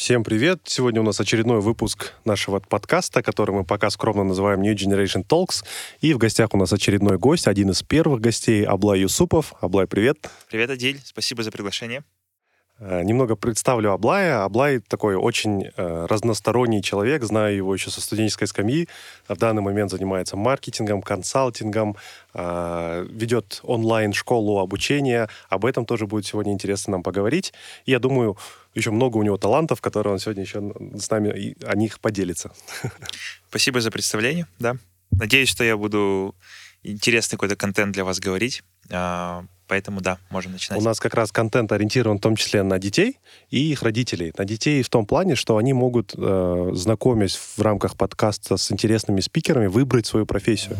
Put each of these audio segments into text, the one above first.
Всем привет! Сегодня у нас очередной выпуск нашего подкаста, который мы пока скромно называем New Generation Talks. И в гостях у нас очередной гость, один из первых гостей, Аблай Юсупов. Аблай, привет! Привет, Адиль. Спасибо за приглашение. Э, немного представлю Аблая. Аблай такой очень э, разносторонний человек, знаю его еще со студенческой скамьи. В данный момент занимается маркетингом, консалтингом, э, ведет онлайн-школу обучения. Об этом тоже будет сегодня интересно нам поговорить. И я думаю, еще много у него талантов, которые он сегодня еще с нами о них поделится. Спасибо за представление, да. Надеюсь, что я буду интересный какой-то контент для вас говорить. А, Поэтому да, можем начинать. У нас как раз контент ориентирован в том числе на детей и их родителей. На детей в том плане, что они могут, э, знакомясь в рамках подкаста с интересными спикерами, выбрать свою профессию.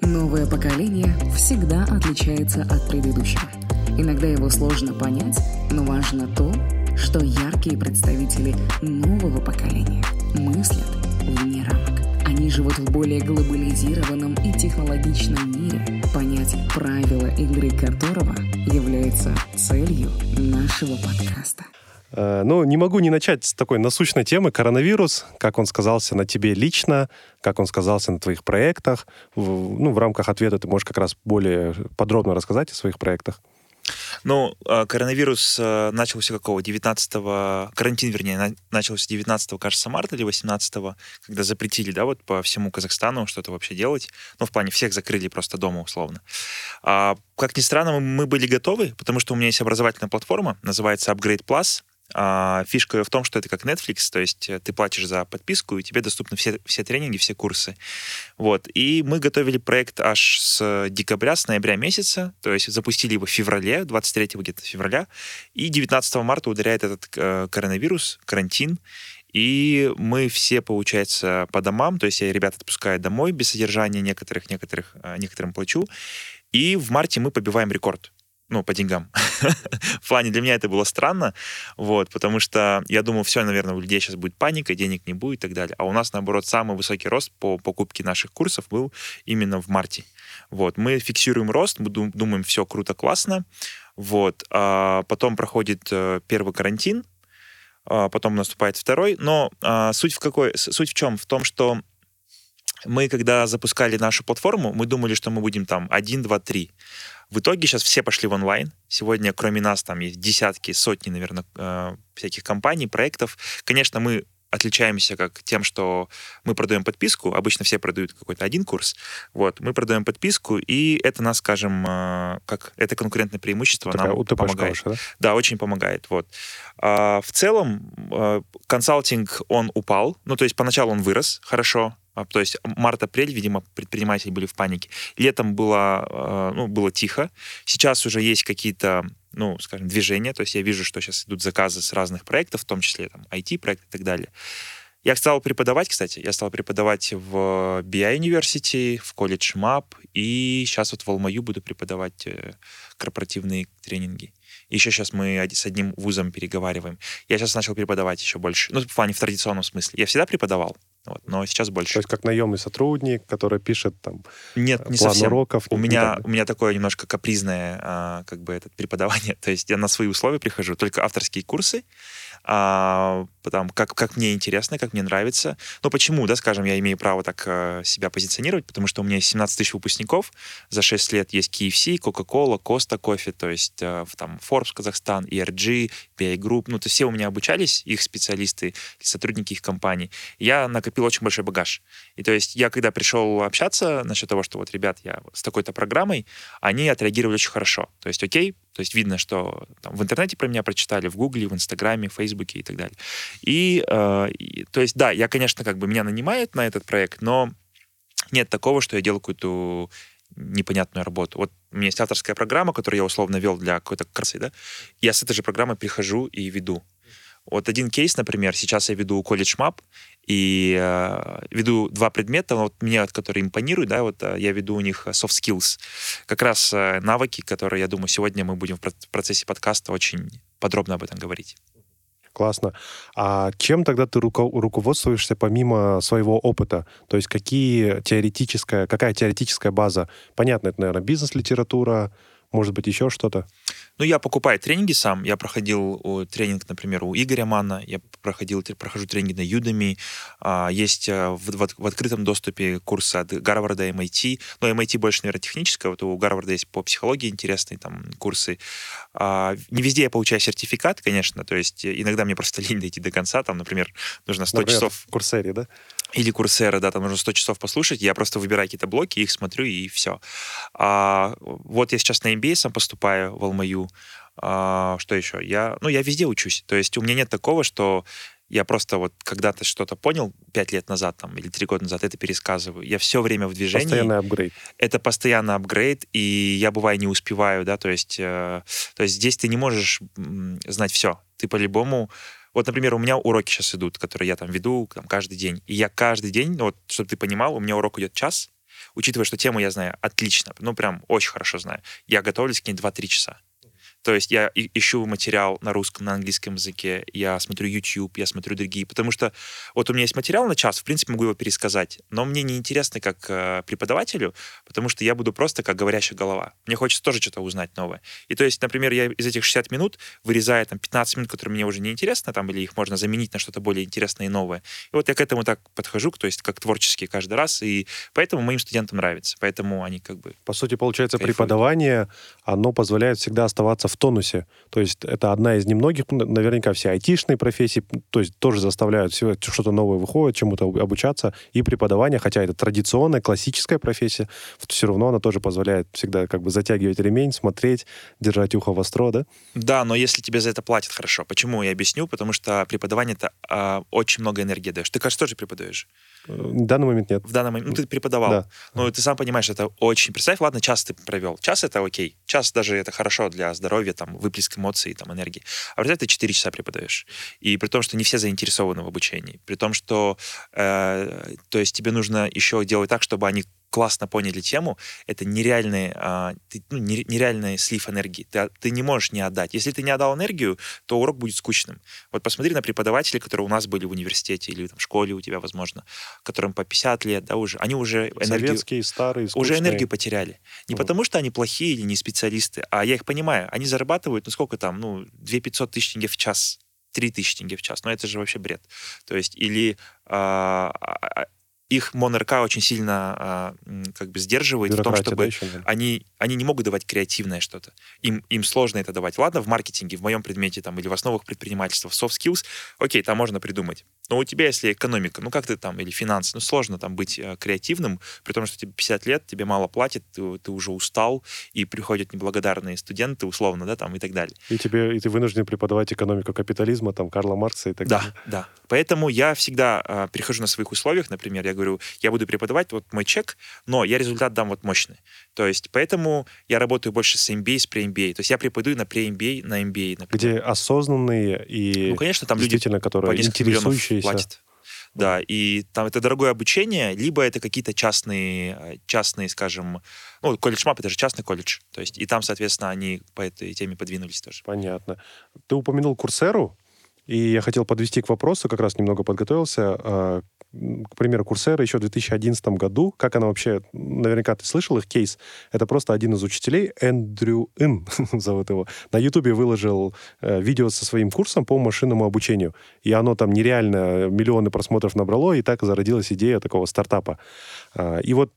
Новое поколение всегда отличается от предыдущего. Иногда его сложно понять, но важно то, что яркие представители нового поколения мыслят. Они живут в более глобализированном и технологичном мире, понять правила игры которого является целью нашего подкаста. Э, ну, не могу не начать с такой насущной темы коронавирус, как он сказался на тебе лично, как он сказался на твоих проектах. В, ну, в рамках ответа ты можешь как раз более подробно рассказать о своих проектах. Ну, а, коронавирус э, начался какого? 19-го, карантин, вернее, начался 19 кажется, марта или 18 когда запретили, да, вот по всему Казахстану что-то вообще делать. Ну, в плане всех закрыли просто дома, условно. А, как ни странно, мы были готовы, потому что у меня есть образовательная платформа, называется Upgrade Plus, а, фишка в том, что это как Netflix, то есть э, ты платишь за подписку, и тебе доступны все, все тренинги, все курсы. Вот. И мы готовили проект аж с декабря, с ноября месяца, то есть запустили его в феврале, 23 где-то февраля, и 19 марта ударяет этот э, коронавирус, карантин, и мы все, получается, по домам, то есть я ребят отпускаю домой без содержания некоторых, некоторых, э, некоторым плачу, и в марте мы побиваем рекорд ну, по деньгам. в плане для меня это было странно, вот, потому что я думал, все, наверное, у людей сейчас будет паника, денег не будет и так далее. А у нас, наоборот, самый высокий рост по покупке наших курсов был именно в марте. Вот, мы фиксируем рост, мы думаем, все круто, классно, вот, а потом проходит э, первый карантин, а потом наступает второй, но а, суть в какой, суть в чем? В том, что мы, когда запускали нашу платформу, мы думали, что мы будем там 1, 2, 3. В итоге сейчас все пошли в онлайн. Сегодня, кроме нас, там есть десятки, сотни, наверное, э, всяких компаний, проектов. Конечно, мы отличаемся как тем, что мы продаем подписку. Обычно все продают какой-то один курс. Вот, мы продаем подписку, и это нас, скажем, э, как это конкурентное преимущество Такая нам помогает. Хорошая, да? да, очень помогает. Вот. А, в целом э, консалтинг он упал. Ну, то есть поначалу он вырос хорошо, то есть март-апрель, видимо, предприниматели были в панике. Летом было, а, ну, было тихо. Сейчас уже есть какие-то, ну, скажем, движения. То есть я вижу, что сейчас идут заказы с разных проектов, в том числе там IT-проекты и так далее. Я стал преподавать, кстати. Я стал преподавать в BI University, в колледж MAP, и сейчас вот в Алмаю буду преподавать э, корпоративные тренинги. Еще сейчас мы с одним вузом переговариваем. Я сейчас начал преподавать еще больше. Ну, в плане в традиционном смысле. Я всегда преподавал, вот, но сейчас больше. То есть как наемный сотрудник, который пишет там Нет, не план совсем. уроков? У меня, у меня такое немножко капризное а, как бы это преподавание. То есть я на свои условия прихожу, только авторские курсы, а, там, как, как мне интересно, как мне нравится. Но почему, да, скажем, я имею право так а, себя позиционировать, потому что у меня есть 17 тысяч выпускников, за 6 лет есть KFC, Coca-Cola, Costa Coffee, то есть а, там Forbes Казахстан, ERG, PI Group, ну, то есть все у меня обучались, их специалисты, сотрудники их компаний. Я накопил очень большой багаж. И то есть я, когда пришел общаться насчет того, что вот, ребят, я с такой-то программой, они отреагировали очень хорошо. То есть, окей, то есть видно, что там, в интернете про меня прочитали, в Гугле, в Инстаграме, в Фейсбуке и так далее. И, э, и, то есть, да, я, конечно, как бы меня нанимают на этот проект, но нет такого, что я делаю какую-то непонятную работу. Вот у меня есть авторская программа, которую я условно вел для какой-то красы, да, я с этой же программой прихожу и веду. Вот один кейс, например, сейчас я веду колледж мап и э, веду два предмета, вот мне, которые импонируют, да, вот э, я веду у них soft skills, как раз навыки, которые, я думаю, сегодня мы будем в процессе подкаста очень подробно об этом говорить. Классно. А чем тогда ты руко- руководствуешься помимо своего опыта? То есть какие теоретическая, какая теоретическая база? Понятно, это, наверное, бизнес-литература, может быть, еще что-то? Ну, я покупаю тренинги сам. Я проходил тренинг, например, у Игоря Манна. Я проходил, прохожу тренинги на Udemy. А, есть э, в, в, в открытом доступе курсы от Гарварда, MIT. Но MIT больше, наверное, техническое. Вот у Гарварда есть по психологии интересные там курсы. А, не везде я получаю сертификат, конечно. То есть иногда мне просто лень дойти до конца. Там, например, нужно 100 например, часов... В Курсере, да? Или Курсера, да, там нужно 100 часов послушать. Я просто выбираю какие-то блоки, их смотрю, и все. А, вот я сейчас на MBA сам поступаю в Алмаю. А, что еще? Я, ну, я везде учусь. То есть у меня нет такого, что я просто вот когда-то что-то понял пять лет назад там, или три года назад, это пересказываю. Я все время в движении. Постоянный апгрейд. Это постоянно апгрейд, и я, бываю, не успеваю, да, то есть, э, то есть здесь ты не можешь знать все. Ты по-любому... Вот, например, у меня уроки сейчас идут, которые я там веду там, каждый день. И я каждый день, ну, вот, чтобы ты понимал, у меня урок идет час, учитывая, что тему я знаю отлично, ну, прям очень хорошо знаю. Я готовлюсь к ней 2-3 часа. То есть я ищу материал на русском, на английском языке, я смотрю YouTube, я смотрю другие, потому что вот у меня есть материал на час, в принципе, могу его пересказать, но мне не интересно как э, преподавателю, потому что я буду просто как говорящая голова. Мне хочется тоже что-то узнать новое. И то есть, например, я из этих 60 минут вырезаю там 15 минут, которые мне уже не интересны, там, или их можно заменить на что-то более интересное и новое. И вот я к этому так подхожу, то есть как творчески каждый раз, и поэтому моим студентам нравится, поэтому они как бы... По сути, получается, кайфуют. преподавание, оно позволяет всегда оставаться в тонусе. То есть это одна из немногих, наверняка все айтишные профессии, то есть тоже заставляют все что-то новое выходит, чему-то обучаться. И преподавание, хотя это традиционная, классическая профессия, все равно она тоже позволяет всегда как бы затягивать ремень, смотреть, держать ухо востро, да? Да, но если тебе за это платят хорошо. Почему? Я объясню. Потому что преподавание — это э, очень много энергии даешь. Ты, кажется, тоже преподаешь? В данный момент нет. В данный момент. Ну, ты преподавал. Да. Ну, ты сам понимаешь, это очень... Представь, ладно, час ты провел. Час — это окей. Час даже это хорошо для здоровья, там, выплеск эмоций, там, энергии. А представь, ты 4 часа преподаешь. И при том, что не все заинтересованы в обучении. При том, что... Э, то есть тебе нужно еще делать так, чтобы они классно поняли тему, это нереальный, а, ну, нереальный слив энергии. Ты, ты не можешь не отдать. Если ты не отдал энергию, то урок будет скучным. Вот посмотри на преподавателей, которые у нас были в университете или там, в школе у тебя, возможно, которым по 50 лет, да, уже, они уже энергию... Советские, старые, скучные. Уже энергию потеряли. Не угу. потому, что они плохие или не специалисты, а я их понимаю. Они зарабатывают, ну сколько там, ну, 2 500 тысяч тенге в час. 3 тысячи тенге в час. Но это же вообще бред. То есть, или а, а, а их МонРК очень сильно а, как бы сдерживает в том, чтобы да, они, они не могут давать креативное что-то. Им, им сложно это давать. Ладно, в маркетинге, в моем предмете там, или в основах предпринимательства, в soft skills, окей, там можно придумать. Но у тебя, если экономика, ну как ты там, или финансы, ну сложно там быть э, креативным, при том, что тебе 50 лет, тебе мало платят, ты, ты уже устал, и приходят неблагодарные студенты, условно, да, там, и так далее. И тебе, и ты вынужден преподавать экономику капитализма, там, Карла Маркса и так да, далее. Да, да. Поэтому я всегда э, прихожу на своих условиях, например, я говорю, я буду преподавать вот мой чек, но я результат дам вот мощный. То есть, поэтому я работаю больше с MBA, с pre-MBA. То есть я преподаю на pre-MBA, на MBA. Например. Где осознанные и ну, конечно, там действительно, люди которые интересующиеся. платят. Да, и там это дорогое обучение, либо это какие-то частные, частные, скажем, ну, колледж МАП это же частный колледж, то есть и там, соответственно, они по этой теме подвинулись тоже. Понятно. Ты упомянул Курсеру, и я хотел подвести к вопросу, как раз немного подготовился. К примеру, Курсера еще в 2011 году, как она вообще, наверняка ты слышал их кейс, это просто один из учителей, Эндрю Ин зовут его, на Ютубе выложил э, видео со своим курсом по машинному обучению, и оно там нереально миллионы просмотров набрало, и так зародилась идея такого стартапа. Э, и вот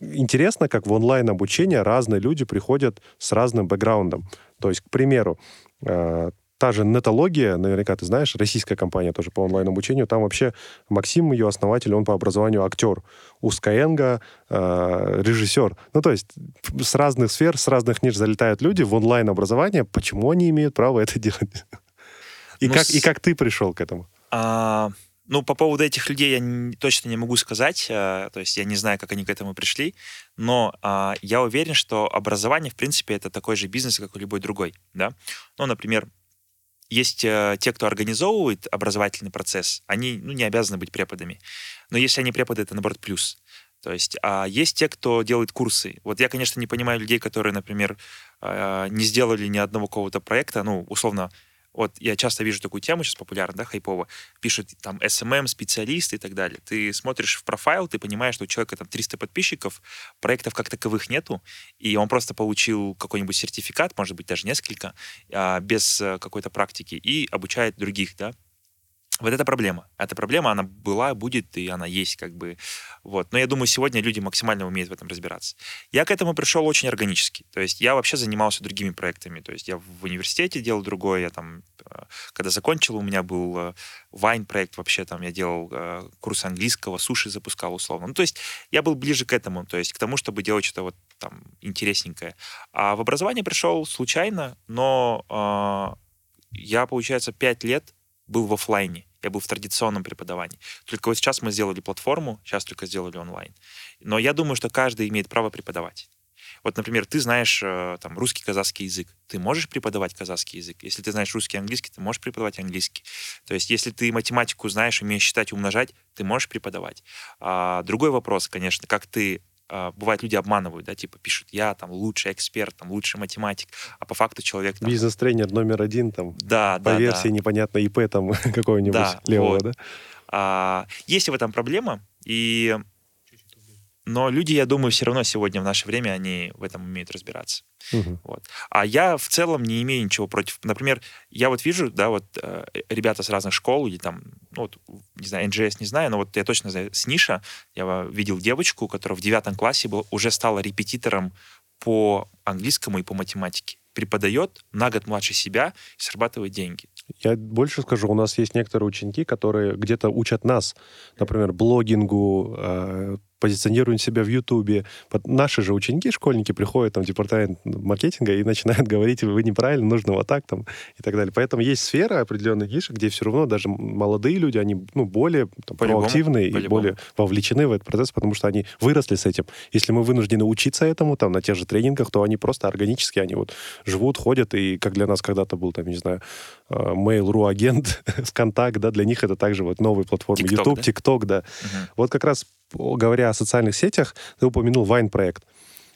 интересно, как в онлайн-обучение разные люди приходят с разным бэкграундом. То есть, к примеру, э, та же нетология, наверняка ты знаешь, российская компания тоже по онлайн-обучению, там вообще Максим, ее основатель, он по образованию актер. У Skyeng э, режиссер. Ну, то есть с разных сфер, с разных ниш залетают люди в онлайн-образование. Почему они имеют право это делать? И, ну, как, с... и как ты пришел к этому? А... Ну, по поводу этих людей я не, точно не могу сказать, э, то есть я не знаю, как они к этому пришли, но э, я уверен, что образование, в принципе, это такой же бизнес, как и любой другой, да. Ну, например, есть э, те, кто организовывает образовательный процесс, они ну, не обязаны быть преподами. Но если они преподы, это, наоборот, плюс. То есть, а есть те, кто делает курсы. Вот я, конечно, не понимаю людей, которые, например, э, не сделали ни одного какого-то проекта, ну, условно, вот я часто вижу такую тему, сейчас популярна, да, хайпово, пишут там SMM, специалисты и так далее. Ты смотришь в профайл, ты понимаешь, что у человека там 300 подписчиков, проектов как таковых нету, и он просто получил какой-нибудь сертификат, может быть, даже несколько, а, без э, какой-то практики, и обучает других, да, вот это проблема. Эта проблема, она была, будет, и она есть, как бы. Вот. Но я думаю, сегодня люди максимально умеют в этом разбираться. Я к этому пришел очень органически. То есть я вообще занимался другими проектами. То есть я в университете делал другое. Я там, э, когда закончил, у меня был Вайн проект вообще. Там я делал э, курс английского, суши запускал условно. Ну, то есть я был ближе к этому. То есть к тому, чтобы делать что-то вот там интересненькое. А в образование пришел случайно, но э, я, получается, пять лет был в офлайне я был в традиционном преподавании. Только вот сейчас мы сделали платформу, сейчас только сделали онлайн. Но я думаю, что каждый имеет право преподавать. Вот, например, ты знаешь э, там русский, казахский язык. Ты можешь преподавать казахский язык. Если ты знаешь русский, английский, ты можешь преподавать английский. То есть, если ты математику знаешь, умеешь считать, умножать, ты можешь преподавать. А, другой вопрос, конечно, как ты бывает, люди обманывают, да, типа пишут, я там лучший эксперт, там лучший математик, а по факту человек... Там, Бизнес-тренер номер один, там, да, по да, версии да. непонятно ИП там какого-нибудь да, левого, вот. да? А, есть в этом проблема, и но люди, я думаю, все равно сегодня в наше время они в этом умеют разбираться. Угу. Вот. А я в целом не имею ничего против. Например, я вот вижу, да, вот э, ребята с разных школ, или там, ну, вот, не знаю, NGS не знаю, но вот я точно знаю, с Ниша я видел девочку, которая в девятом классе был, уже стала репетитором по английскому и по математике. Преподает на год младше себя и срабатывает деньги. Я больше скажу, у нас есть некоторые ученики, которые где-то учат нас, например, блогингу, э, позиционируют себя в Ютубе. Наши же ученики, школьники приходят там, в департамент маркетинга и начинают говорить, вы неправильно, нужно вот так там и так далее. Поэтому есть сфера определенных нишек, где все равно даже молодые люди, они ну, более там, проактивные и более вовлечены в этот процесс, потому что они выросли с этим. Если мы вынуждены учиться этому там на тех же тренингах, то они просто органически, они вот живут, ходят, и как для нас когда-то был там, не знаю, э, Mail.ru агент, ВКонтакт, да, для них это также вот новые платформы, TikTok, YouTube, да? TikTok, да. Угу. Вот как раз говоря о социальных сетях, ты упомянул Вайн проект.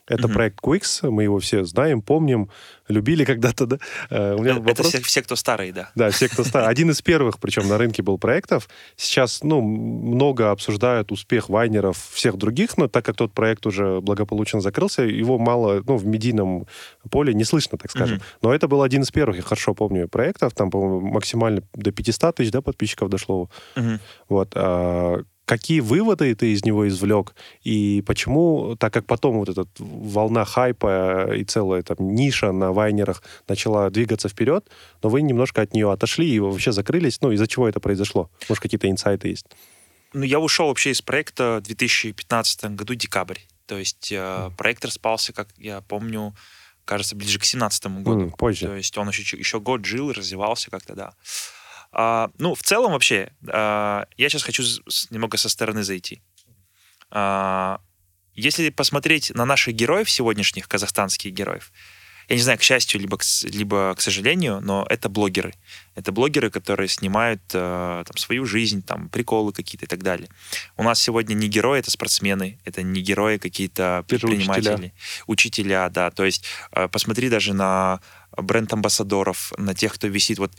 Это mm-hmm. проект Quix, мы его все знаем, помним, любили когда-то, да? Uh, у меня это вопрос... все, все, кто старые, да. Да, все, кто старые. Один из первых, причем на рынке был проектов. Сейчас, ну, много обсуждают успех вайнеров всех других, но так как тот проект уже благополучно закрылся, его мало, ну, в медийном поле не слышно, так скажем. Mm-hmm. Но это был один из первых, я хорошо помню, проектов, там, по-моему, максимально до 500 тысяч, да, подписчиков дошло. Mm-hmm. Вот. А, Какие выводы ты из него извлек? И почему, так как потом вот эта волна хайпа и целая там ниша на вайнерах начала двигаться вперед, но вы немножко от нее отошли и вообще закрылись, ну, из-за чего это произошло? Может, какие-то инсайты есть? Ну, я ушел вообще из проекта в 2015 году, декабрь. То есть э, проект распался, как я помню, кажется, ближе к 2017 году. Mm, позже. То есть он еще, еще год жил, развивался как-то, да. А, ну, в целом вообще, а, я сейчас хочу с, немного со стороны зайти. А, если посмотреть на наших героев сегодняшних, казахстанских героев, я не знаю, к счастью, либо к, либо к сожалению, но это блогеры. Это блогеры, которые снимают э, там, свою жизнь, там, приколы какие-то и так далее. У нас сегодня не герои, это спортсмены, это не герои какие-то предприниматели. Учителя. учителя, да. То есть э, посмотри даже на бренд-амбассадоров, на тех, кто висит. Вот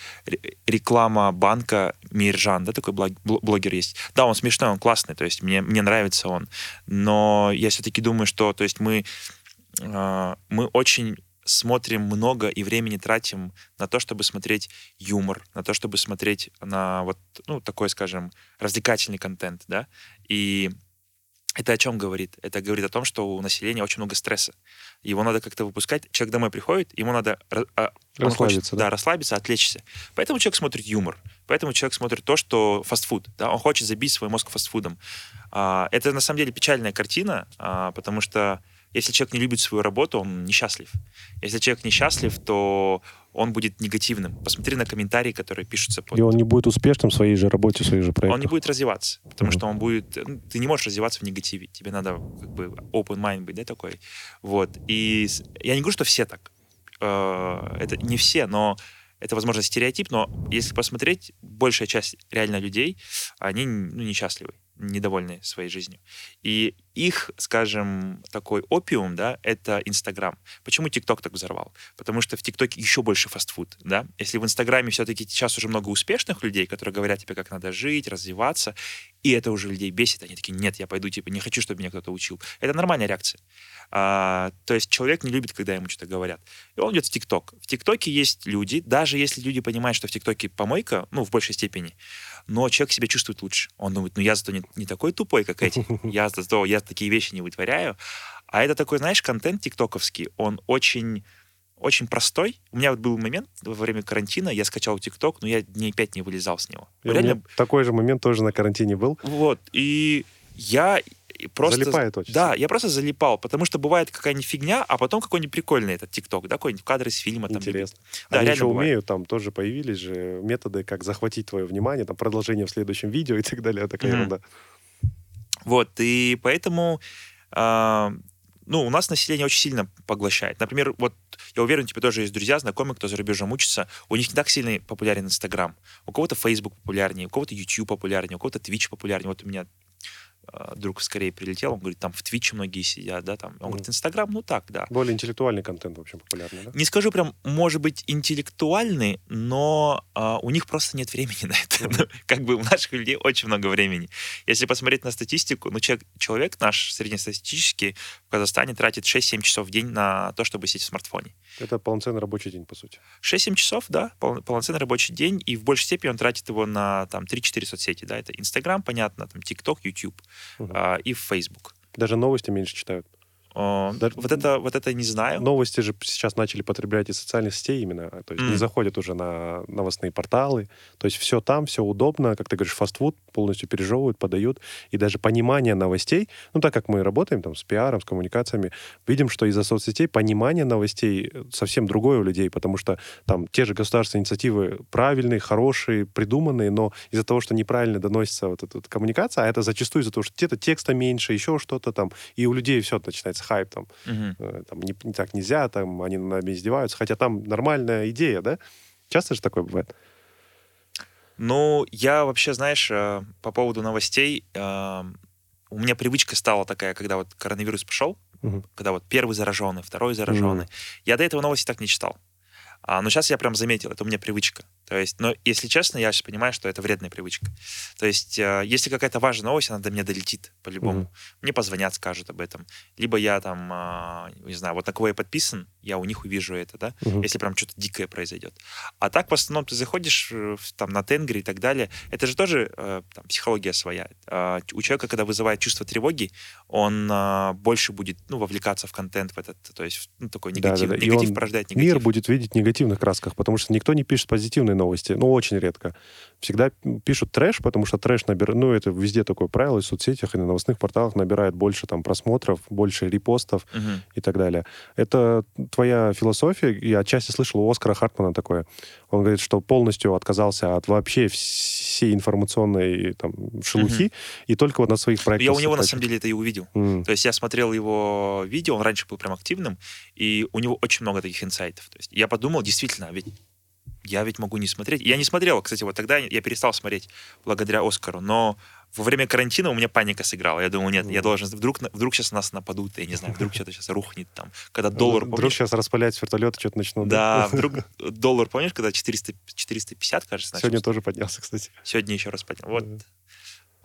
реклама банка Миржан, да, такой блогер есть. Да, он смешной, он классный, то есть мне, мне нравится он. Но я все-таки думаю, что то есть мы, э, мы очень смотрим много и времени тратим на то, чтобы смотреть юмор, на то, чтобы смотреть на вот, ну, такой, скажем, развлекательный контент, да, и это о чем говорит? Это говорит о том, что у населения очень много стресса. Его надо как-то выпускать. Человек домой приходит, ему надо а, расслабиться, хочет, да? да, расслабиться, отвлечься. Поэтому человек смотрит юмор. Поэтому человек смотрит то, что фастфуд. Да? Он хочет забить свой мозг фастфудом. А, это на самом деле печальная картина, а, потому что если человек не любит свою работу, он несчастлив. Если человек несчастлив, то он будет негативным. Посмотри на комментарии, которые пишутся. Под... И он не будет успешным в своей же работе, в своей же проекте. Он не будет развиваться, потому mm-hmm. что он будет... Ну, ты не можешь развиваться в негативе. Тебе надо как бы open mind быть, да, такой. Вот. И я не говорю, что все так. Э, это не все, но это, возможно, стереотип, но если посмотреть, большая часть реально людей, они ну, несчастливы недовольны своей жизнью. И их, скажем, такой опиум, да, это Инстаграм. Почему ТикТок так взорвал? Потому что в ТикТоке еще больше фастфуд, да. Если в Инстаграме все-таки сейчас уже много успешных людей, которые говорят тебе, как надо жить, развиваться, и это уже людей бесит, они такие, нет, я пойду, типа, не хочу, чтобы меня кто-то учил. Это нормальная реакция. А, то есть человек не любит, когда ему что-то говорят. И он идет в ТикТок. В ТикТоке есть люди, даже если люди понимают, что в ТикТоке помойка, ну, в большей степени, но человек себя чувствует лучше. Он думает, ну, я зато не, не такой тупой, как эти. Я зато, я такие вещи не вытворяю. А это такой, знаешь, контент тиктоковский, он очень очень простой. У меня вот был момент во время карантина, я скачал ТикТок, но я дней пять не вылезал с него. И Реально... такой же момент тоже на карантине был. Вот, и я просто... Залипает очень. Да, я просто залипал, потому что бывает какая-нибудь фигня, а потом какой-нибудь прикольный этот ТикТок, да, какой-нибудь кадры из фильма. Там, Интересно. Да, Они еще бывает. умеют, там тоже появились же методы, как захватить твое внимание, там продолжение в следующем видео и так далее, такая mm-hmm. ерунда. Вот, и поэтому... Э, ну, у нас население очень сильно поглощает. Например, вот я уверен, тебе тоже есть друзья, знакомые, кто за рубежом учится, у них не так сильно популярен Инстаграм. У кого-то Facebook популярнее, у кого-то YouTube популярнее, у кого-то Twitch популярнее. Вот у меня друг скорее прилетел, он говорит, там в Твиче многие сидят, да, там. Он mm. говорит, Инстаграм, ну так, да. Более интеллектуальный контент, в общем, популярный, да? Не скажу прям, может быть, интеллектуальный, но а, у них просто нет времени на это. Mm. как бы у наших людей очень много времени. Если посмотреть на статистику, ну, человек, человек наш среднестатистический в Казахстане тратит 6-7 часов в день на то, чтобы сидеть в смартфоне. Это полноценный рабочий день, по сути. 6-7 часов, да, пол, полноценный рабочий день, и в большей степени он тратит его на там 3-4 соцсети, да, это Инстаграм, понятно, там ТикТок, YouTube угу. а, и Facebook. Даже новости меньше читают. Да, вот, это, вот это не знаю. Новости же сейчас начали потреблять из социальных сетей именно. То есть mm. не заходят уже на новостные порталы. То есть все там, все удобно. Как ты говоришь, фастфуд полностью пережевывают, подают. И даже понимание новостей, ну так как мы работаем там с пиаром, с коммуникациями, видим, что из-за соцсетей понимание новостей совсем другое у людей, потому что там те же государственные инициативы правильные, хорошие, придуманные, но из-за того, что неправильно доносится вот эта вот коммуникация, а это зачастую из-за того, что где-то текста меньше, еще что-то там, и у людей все начинается хайп там, угу. там не, не так нельзя, там они над нами издеваются, хотя там нормальная идея, да? Часто же такое бывает? Ну, я вообще, знаешь, э, по поводу новостей, э, у меня привычка стала такая, когда вот коронавирус пошел, угу. когда вот первый зараженный, второй зараженный, угу. я до этого новости так не читал. А, но сейчас я прям заметил, это у меня привычка. То есть, но если честно, я сейчас понимаю, что это вредная привычка. То есть, э, если какая-то важная новость, она до меня долетит по-любому. Mm-hmm. Мне позвонят, скажут об этом. Либо я там, э, не знаю, вот на кого я подписан, я у них увижу это, да, mm-hmm. если прям что-то дикое произойдет. А так, в основном, ты заходишь э, там на Тенгри и так далее, это же тоже э, там, психология своя. Э, у человека, когда вызывает чувство тревоги, он э, больше будет, ну, вовлекаться в контент в этот, то есть, ну, такой негатив. Да, да, да. Негатив порождает негатив. Мир будет видеть негативных красках, потому что никто не пишет позитивные новости. Ну, очень редко. Всегда пишут трэш, потому что трэш набирает... Ну, это везде такое правило, и в соцсетях, и на новостных порталах набирает больше там просмотров, больше репостов uh-huh. и так далее. Это твоя философия. Я отчасти слышал у Оскара Хартмана такое. Он говорит, что полностью отказался от вообще всей информационной там, шелухи, uh-huh. и только вот на своих проектах... Я у него, на самом деле, это и увидел. Mm. То есть я смотрел его видео, он раньше был прям активным, и у него очень много таких инсайтов. То есть я подумал, действительно, ведь я ведь могу не смотреть. Я не смотрел, кстати, вот тогда я перестал смотреть благодаря Оскару, но во время карантина у меня паника сыграла. Я думаю, нет, я должен... Вдруг, вдруг сейчас нас нападут, я не знаю, вдруг что-то сейчас рухнет там. Когда доллар... Вдруг помнишь? сейчас распылять вертолеты что-то начнут. Да, вдруг доллар, помнишь, когда 400, 450, кажется, начался? Сегодня тоже поднялся, кстати. Сегодня еще раз поднялся. Вот.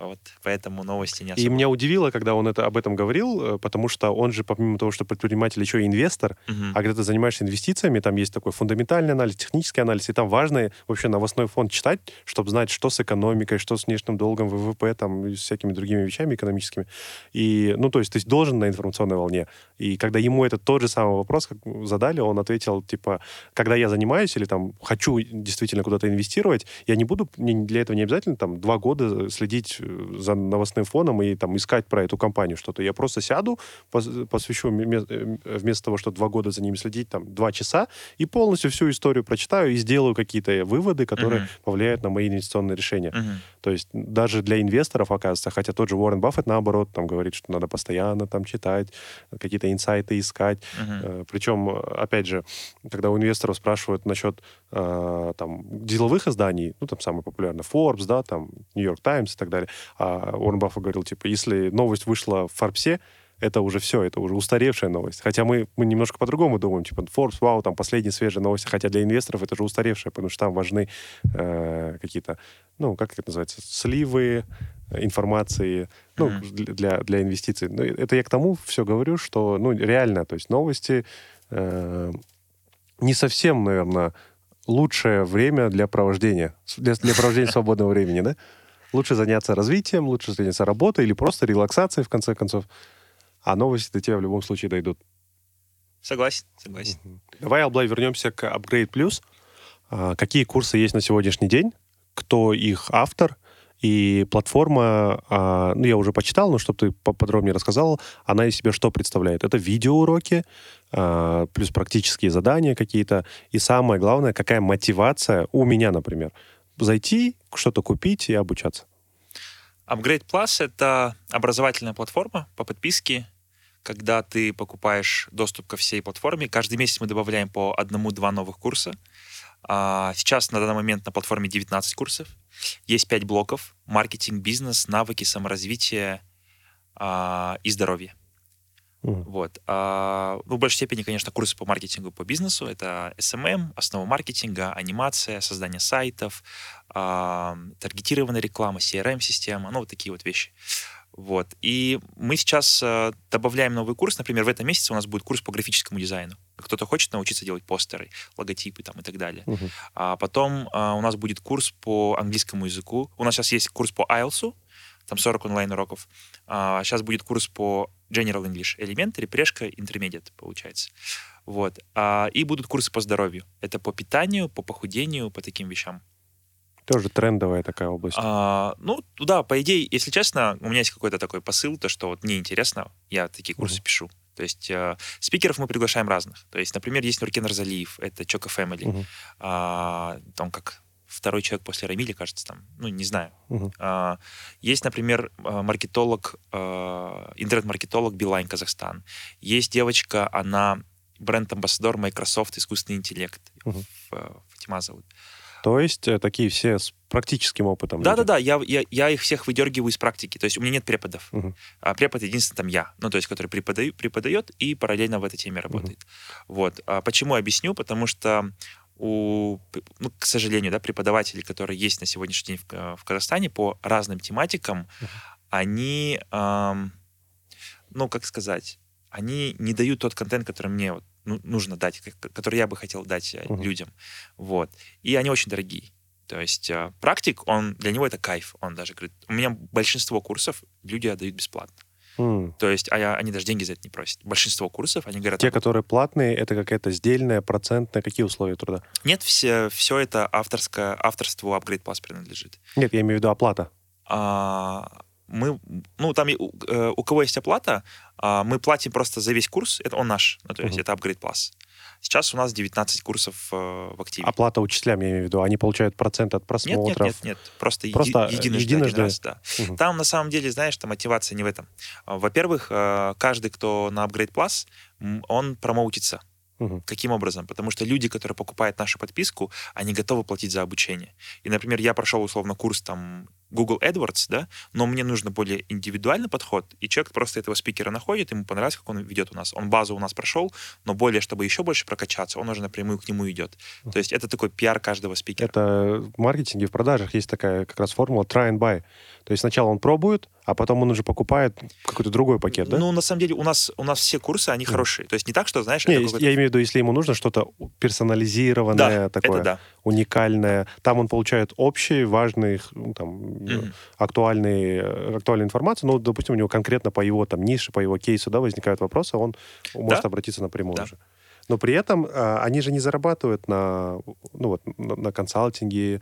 Вот, поэтому новости не особо. И меня удивило, когда он это, об этом говорил, э, потому что он же, помимо того, что предприниматель, еще и инвестор, uh-huh. а когда ты занимаешься инвестициями, там есть такой фундаментальный анализ, технический анализ, и там важно вообще новостной фонд читать, чтобы знать, что с экономикой, что с внешним долгом, ВВП, там, и с всякими другими вещами экономическими. И, ну, то есть ты должен на информационной волне. И когда ему этот тот же самый вопрос как задали, он ответил, типа, когда я занимаюсь или там хочу действительно куда-то инвестировать, я не буду, мне для этого не обязательно там два года следить за новостным фоном и там искать про эту компанию что-то. Я просто сяду, посвящу э, вместо того, чтобы два года за ними следить, там, два часа, и полностью всю историю прочитаю и сделаю какие-то выводы, которые uh-huh. повлияют на мои инвестиционные решения. Uh-huh. То есть даже для инвесторов, оказывается, хотя тот же Уоррен Баффет, наоборот, там говорит, что надо постоянно там читать, какие-то инсайты искать. Uh-huh. Причем, опять же, когда у инвесторов спрашивают насчет э, там, деловых изданий, ну, там самый популярный Forbes, да, там New York Times и так далее, а Уоррен Баффет говорил, типа, если новость вышла в Форбсе, это уже все, это уже устаревшая новость. Хотя мы, мы немножко по-другому думаем, типа Forbes, вау, там последние свежие новости, хотя для инвесторов это же устаревшая, потому что там важны э, какие-то, ну, как это называется, сливы информации, ну, mm-hmm. для, для инвестиций. Ну, это я к тому все говорю, что, ну, реально, то есть новости э, не совсем, наверное, лучшее время для провождения, для, для провождения свободного времени, да? Лучше заняться развитием, лучше заняться работой или просто релаксацией, в конце концов а новости до тебя в любом случае дойдут. Согласен, согласен. Давай, Алблай, вернемся к Upgrade Plus. А, какие курсы есть на сегодняшний день? Кто их автор? И платформа, а, ну, я уже почитал, но чтобы ты поподробнее рассказал, она из себя что представляет? Это видеоуроки, а, плюс практические задания какие-то. И самое главное, какая мотивация у меня, например, зайти, что-то купить и обучаться. Upgrade Plus — это образовательная платформа по подписке, когда ты покупаешь доступ ко всей платформе. Каждый месяц мы добавляем по одному-два новых курса. А, сейчас на данный момент на платформе 19 курсов. Есть 5 блоков. Маркетинг, бизнес, навыки, саморазвитие а, и здоровье. Mm. Вот. А, ну, в большей степени, конечно, курсы по маркетингу, по бизнесу. Это SMM, основа маркетинга, анимация, создание сайтов, а, таргетированная реклама, CRM-система, ну, вот такие вот вещи. Вот. И мы сейчас э, добавляем новый курс. Например, в этом месяце у нас будет курс по графическому дизайну. Кто-то хочет научиться делать постеры, логотипы там и так далее. Uh-huh. А потом а, у нас будет курс по английскому языку. У нас сейчас есть курс по IELTS, там 40 онлайн-уроков. А, сейчас будет курс по General English, Elementary, Прешка, Intermediate, получается. Вот. А, и будут курсы по здоровью. Это по питанию, по похудению, по таким вещам. Тоже трендовая такая область. А, ну, да, по идее, если честно, у меня есть какой-то такой посыл, то, что вот мне интересно, я такие курсы uh-huh. пишу. То есть э, спикеров мы приглашаем разных. То есть, например, есть Нуркен Разалиев, это Чока Фэмили. Uh-huh. А, там как второй человек после Рамиля, кажется, там, ну, не знаю. Uh-huh. А, есть, например, а, маркетолог, а, интернет-маркетолог Билайн Казахстан. Есть девочка, она бренд-амбассадор Microsoft искусственный интеллект. Uh-huh. Фатима зовут. То есть э, такие все с практическим опытом. Да-да-да, я, я, я их всех выдергиваю из практики. То есть у меня нет преподов. Uh-huh. А препод единственный там я. Ну, то есть который преподаю, преподает и параллельно в этой теме работает. Uh-huh. Вот. А почему объясню? Потому что у, ну, к сожалению, да, преподавателей, которые есть на сегодняшний день в, э, в Казахстане по разным тематикам, uh-huh. они, эм, ну, как сказать, они не дают тот контент, который мне вот, ну, нужно дать, который я бы хотел дать uh-huh. людям. Вот. И они очень дорогие. То есть э, практик, он для него это кайф. Он даже говорит, у меня большинство курсов люди отдают бесплатно. Mm. То есть а, они даже деньги за это не просят. Большинство курсов, они говорят... Те, которые платные, это какая-то сдельная, процентная, какие условия труда? Нет, все, все это авторское, авторству Upgrade Plus принадлежит. Нет, я имею в виду оплата. А, мы, ну, там у, э, у кого есть оплата, а, мы платим просто за весь курс, это он наш, ну, то есть uh-huh. это Upgrade Plus. Сейчас у нас 19 курсов э, в активе. Оплата учителям, я имею в виду, они получают процент от просмотров? Нет, нет, нет, нет. просто, просто еди- единожды, единожды раз, да. Угу. Там на самом деле, знаешь, там мотивация не в этом. Во-первых, э, каждый, кто на Upgrade Plus, он промоутится. Угу. Каким образом? Потому что люди, которые покупают нашу подписку, они готовы платить за обучение. И, например, я прошел условно курс там Google AdWords, да, но мне нужно более индивидуальный подход, и человек просто этого спикера находит, ему понравилось, как он ведет у нас. Он базу у нас прошел, но более, чтобы еще больше прокачаться, он уже напрямую к нему идет. То есть это такой пиар каждого спикера. Это в маркетинге, в продажах есть такая как раз формула try and buy. То есть сначала он пробует, а потом он уже покупает какой-то другой пакет, да? Ну, на самом деле, у нас, у нас все курсы, они mm. хорошие. То есть не так, что, знаешь... Не, я имею в виду, если ему нужно что-то персонализированное, да, такое, да. уникальное. Там он получает общие, важные, ну, там, mm-hmm. актуальные, актуальную информацию. Ну, допустим, у него конкретно по его там нише, по его кейсу, да, возникают вопросы, он да? может обратиться напрямую да. уже. Но при этом а, они же не зарабатывают на, ну, вот, на, на консалтинге.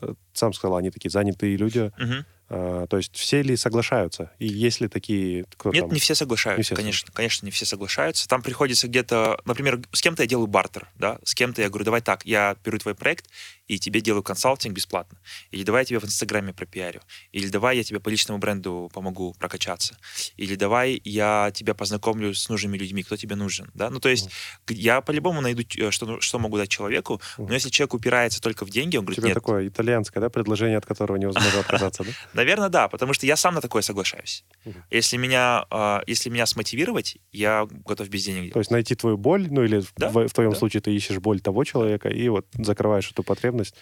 Э, сам сказал, они такие занятые люди. А, то есть все ли соглашаются? И есть ли такие... Кто Нет, там? не все соглашаются, не все конечно. Соглашаются. Конечно, не все соглашаются. Там приходится где-то... Например, с кем-то я делаю бартер, да? С кем-то я говорю, давай так, я беру твой проект, и тебе делаю консалтинг бесплатно. Или давай я тебе в Инстаграме пропиарю. Или давай я тебе по личному бренду помогу прокачаться. Или давай я тебя познакомлю с нужными людьми, кто тебе нужен. Да? Ну, то есть mm. я по-любому найду, э, что, что могу дать человеку, но если человек упирается только в деньги, он говорит, тебе нет. такое итальянское, да, предложение, от которого невозможно отказаться, да? Наверное, да, потому что я сам на такое соглашаюсь. Если меня, а, если меня смотивировать, я готов без денег. То есть найти твою боль, ну или в твоем случае ты ищешь боль того человека и вот закрываешь эту потребность.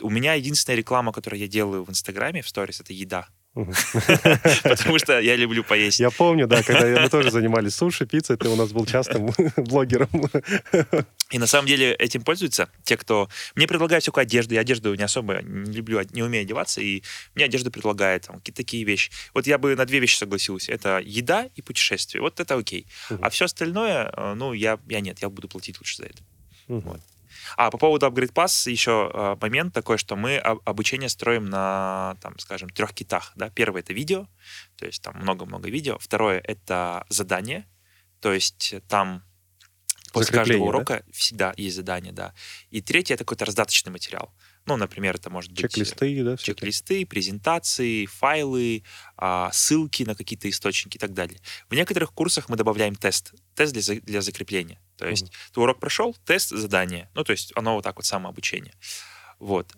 У меня единственная реклама, которую я делаю в Инстаграме, в сторис, это еда. Потому что я люблю поесть. Я помню, да, когда мы тоже занимались суши, пиццей, ты у нас был частым блогером. И на самом деле этим пользуются те, кто... Мне предлагают всякую одежду. Я одежду не особо не люблю, не умею одеваться, и мне одежда предлагает там, какие-то такие вещи. Вот я бы на две вещи согласился. Это еда и путешествие. Вот это окей. А все остальное, э, ну, я, я нет, я буду платить лучше за это. Вот. А по поводу Upgrade Pass еще э, момент такой, что мы обучение строим на, там, скажем, трех китах. Да? Первое — это видео, то есть там много-много видео. Второе — это задание, то есть там после каждого урока да? всегда есть задание, да. И третье — это какой-то раздаточный материал. Ну, например, это может быть... Чек-листы, да? Чек-листы, презентации, файлы, а, ссылки на какие-то источники и так далее. В некоторых курсах мы добавляем тест. Тест для, для закрепления. То есть mm ты урок прошел, тест, задание. Ну, то есть оно вот так вот самообучение. Вот.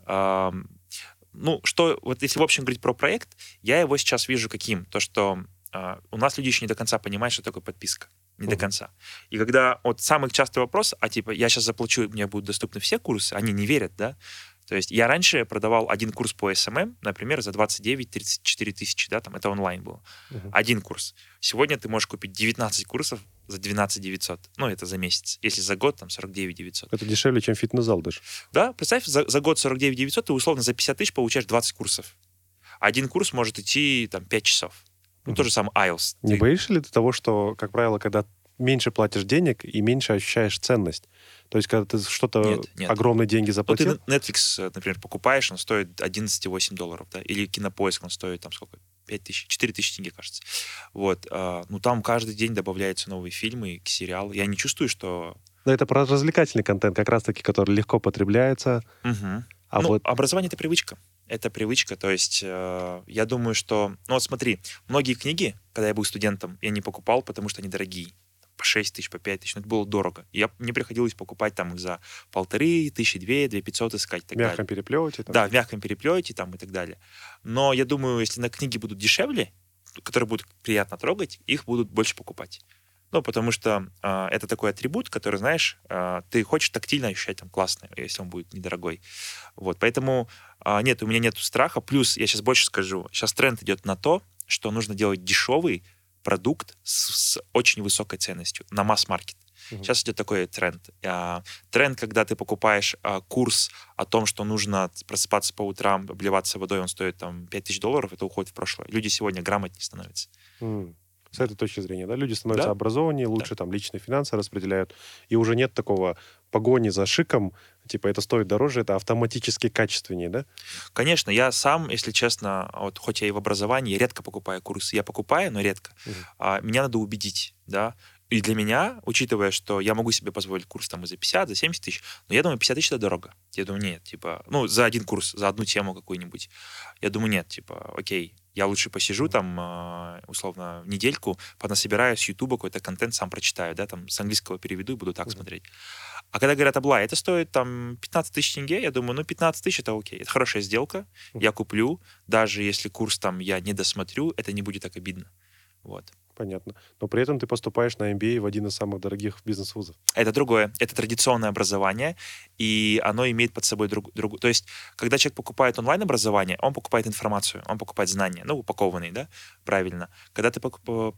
Ну, что... Вот если в общем говорить про проект, я его сейчас вижу каким? То, что а, у нас люди еще не до конца понимают, что такое подписка не uh-huh. до конца. И когда вот самый частый вопрос, а типа я сейчас заплачу, мне будут доступны все курсы, они не верят, да? То есть я раньше продавал один курс по SMM, например, за 29-34 тысячи, да, там это онлайн был. Uh-huh. Один курс. Сегодня ты можешь купить 19 курсов за 12 900. Ну, это за месяц. Если за год, там 49 900. Это дешевле, чем фитнес-зал даже. Да, представь, за, за год 49 900 ты условно за 50 тысяч получаешь 20 курсов. Один курс может идти там 5 часов. Ну, uh-huh. то же самое IELTS. Не ты... боишься ли ты того, что, как правило, когда меньше платишь денег и меньше ощущаешь ценность. То есть, когда ты что-то огромные деньги заплатил... Ну, ты Netflix, э, например, покупаешь, он стоит 11,8 долларов, да, или Кинопоиск, он стоит там сколько? 5 тысяч, 4 тысячи тенге, кажется. Вот. А, ну, там каждый день добавляются новые фильмы, сериалы. Я не чувствую, что... Но это про развлекательный контент, как раз-таки, который легко потребляется. Угу. А ну, вот... образование — это привычка. Это привычка, то есть э, я думаю, что... Ну вот смотри, многие книги, когда я был студентом, я не покупал, потому что они дорогие по 6 тысяч, по 5 тысяч, но это было дорого. И я, мне приходилось покупать там их за полторы, тысячи две, две пятьсот искать В мягком далее. переплете? Там. Да, в мягком переплете там и так далее. Но я думаю, если на книги будут дешевле, которые будут приятно трогать, их будут больше покупать. Ну, потому что э, это такой атрибут, который, знаешь, э, ты хочешь тактильно ощущать там классно, если он будет недорогой. Вот, поэтому э, нет, у меня нет страха. Плюс, я сейчас больше скажу, сейчас тренд идет на то, что нужно делать дешевый, продукт с, с очень высокой ценностью на масс-маркет. Угу. Сейчас идет такой тренд. А, тренд, когда ты покупаешь а, курс о том, что нужно просыпаться по утрам, обливаться водой, он стоит там 5000 долларов, это уходит в прошлое. Люди сегодня грамотнее становятся. Mm. С этой точки зрения, да, люди становятся да? образованнее, лучше да. там личные финансы распределяют, и уже нет такого погони за шиком, типа это стоит дороже, это автоматически качественнее, да? Конечно, я сам, если честно, вот хоть я и в образовании, редко покупаю курсы, я покупаю, но редко. Угу. А, меня надо убедить, да, и для меня, учитывая, что я могу себе позволить курс там и за 50, за 70 тысяч, но я думаю, 50 тысяч это дорого. Я думаю, нет, типа, ну, за один курс, за одну тему какую-нибудь. Я думаю, нет, типа, окей, я лучше посижу там, а, условно, недельку, понасобираю с Ютуба какой-то контент, сам прочитаю, да, там, с английского переведу и буду так mm-hmm. смотреть. А когда говорят, обла, это стоит там 15 тысяч тенге, я думаю, ну, 15 тысяч это окей, это хорошая сделка, я куплю, даже если курс там я не досмотрю, это не будет так обидно. Вот понятно. Но при этом ты поступаешь на MBA в один из самых дорогих бизнес-вузов. Это другое. Это традиционное образование, и оно имеет под собой друг, друг... То есть, когда человек покупает онлайн-образование, он покупает информацию, он покупает знания, ну, упакованные, да, правильно. Когда ты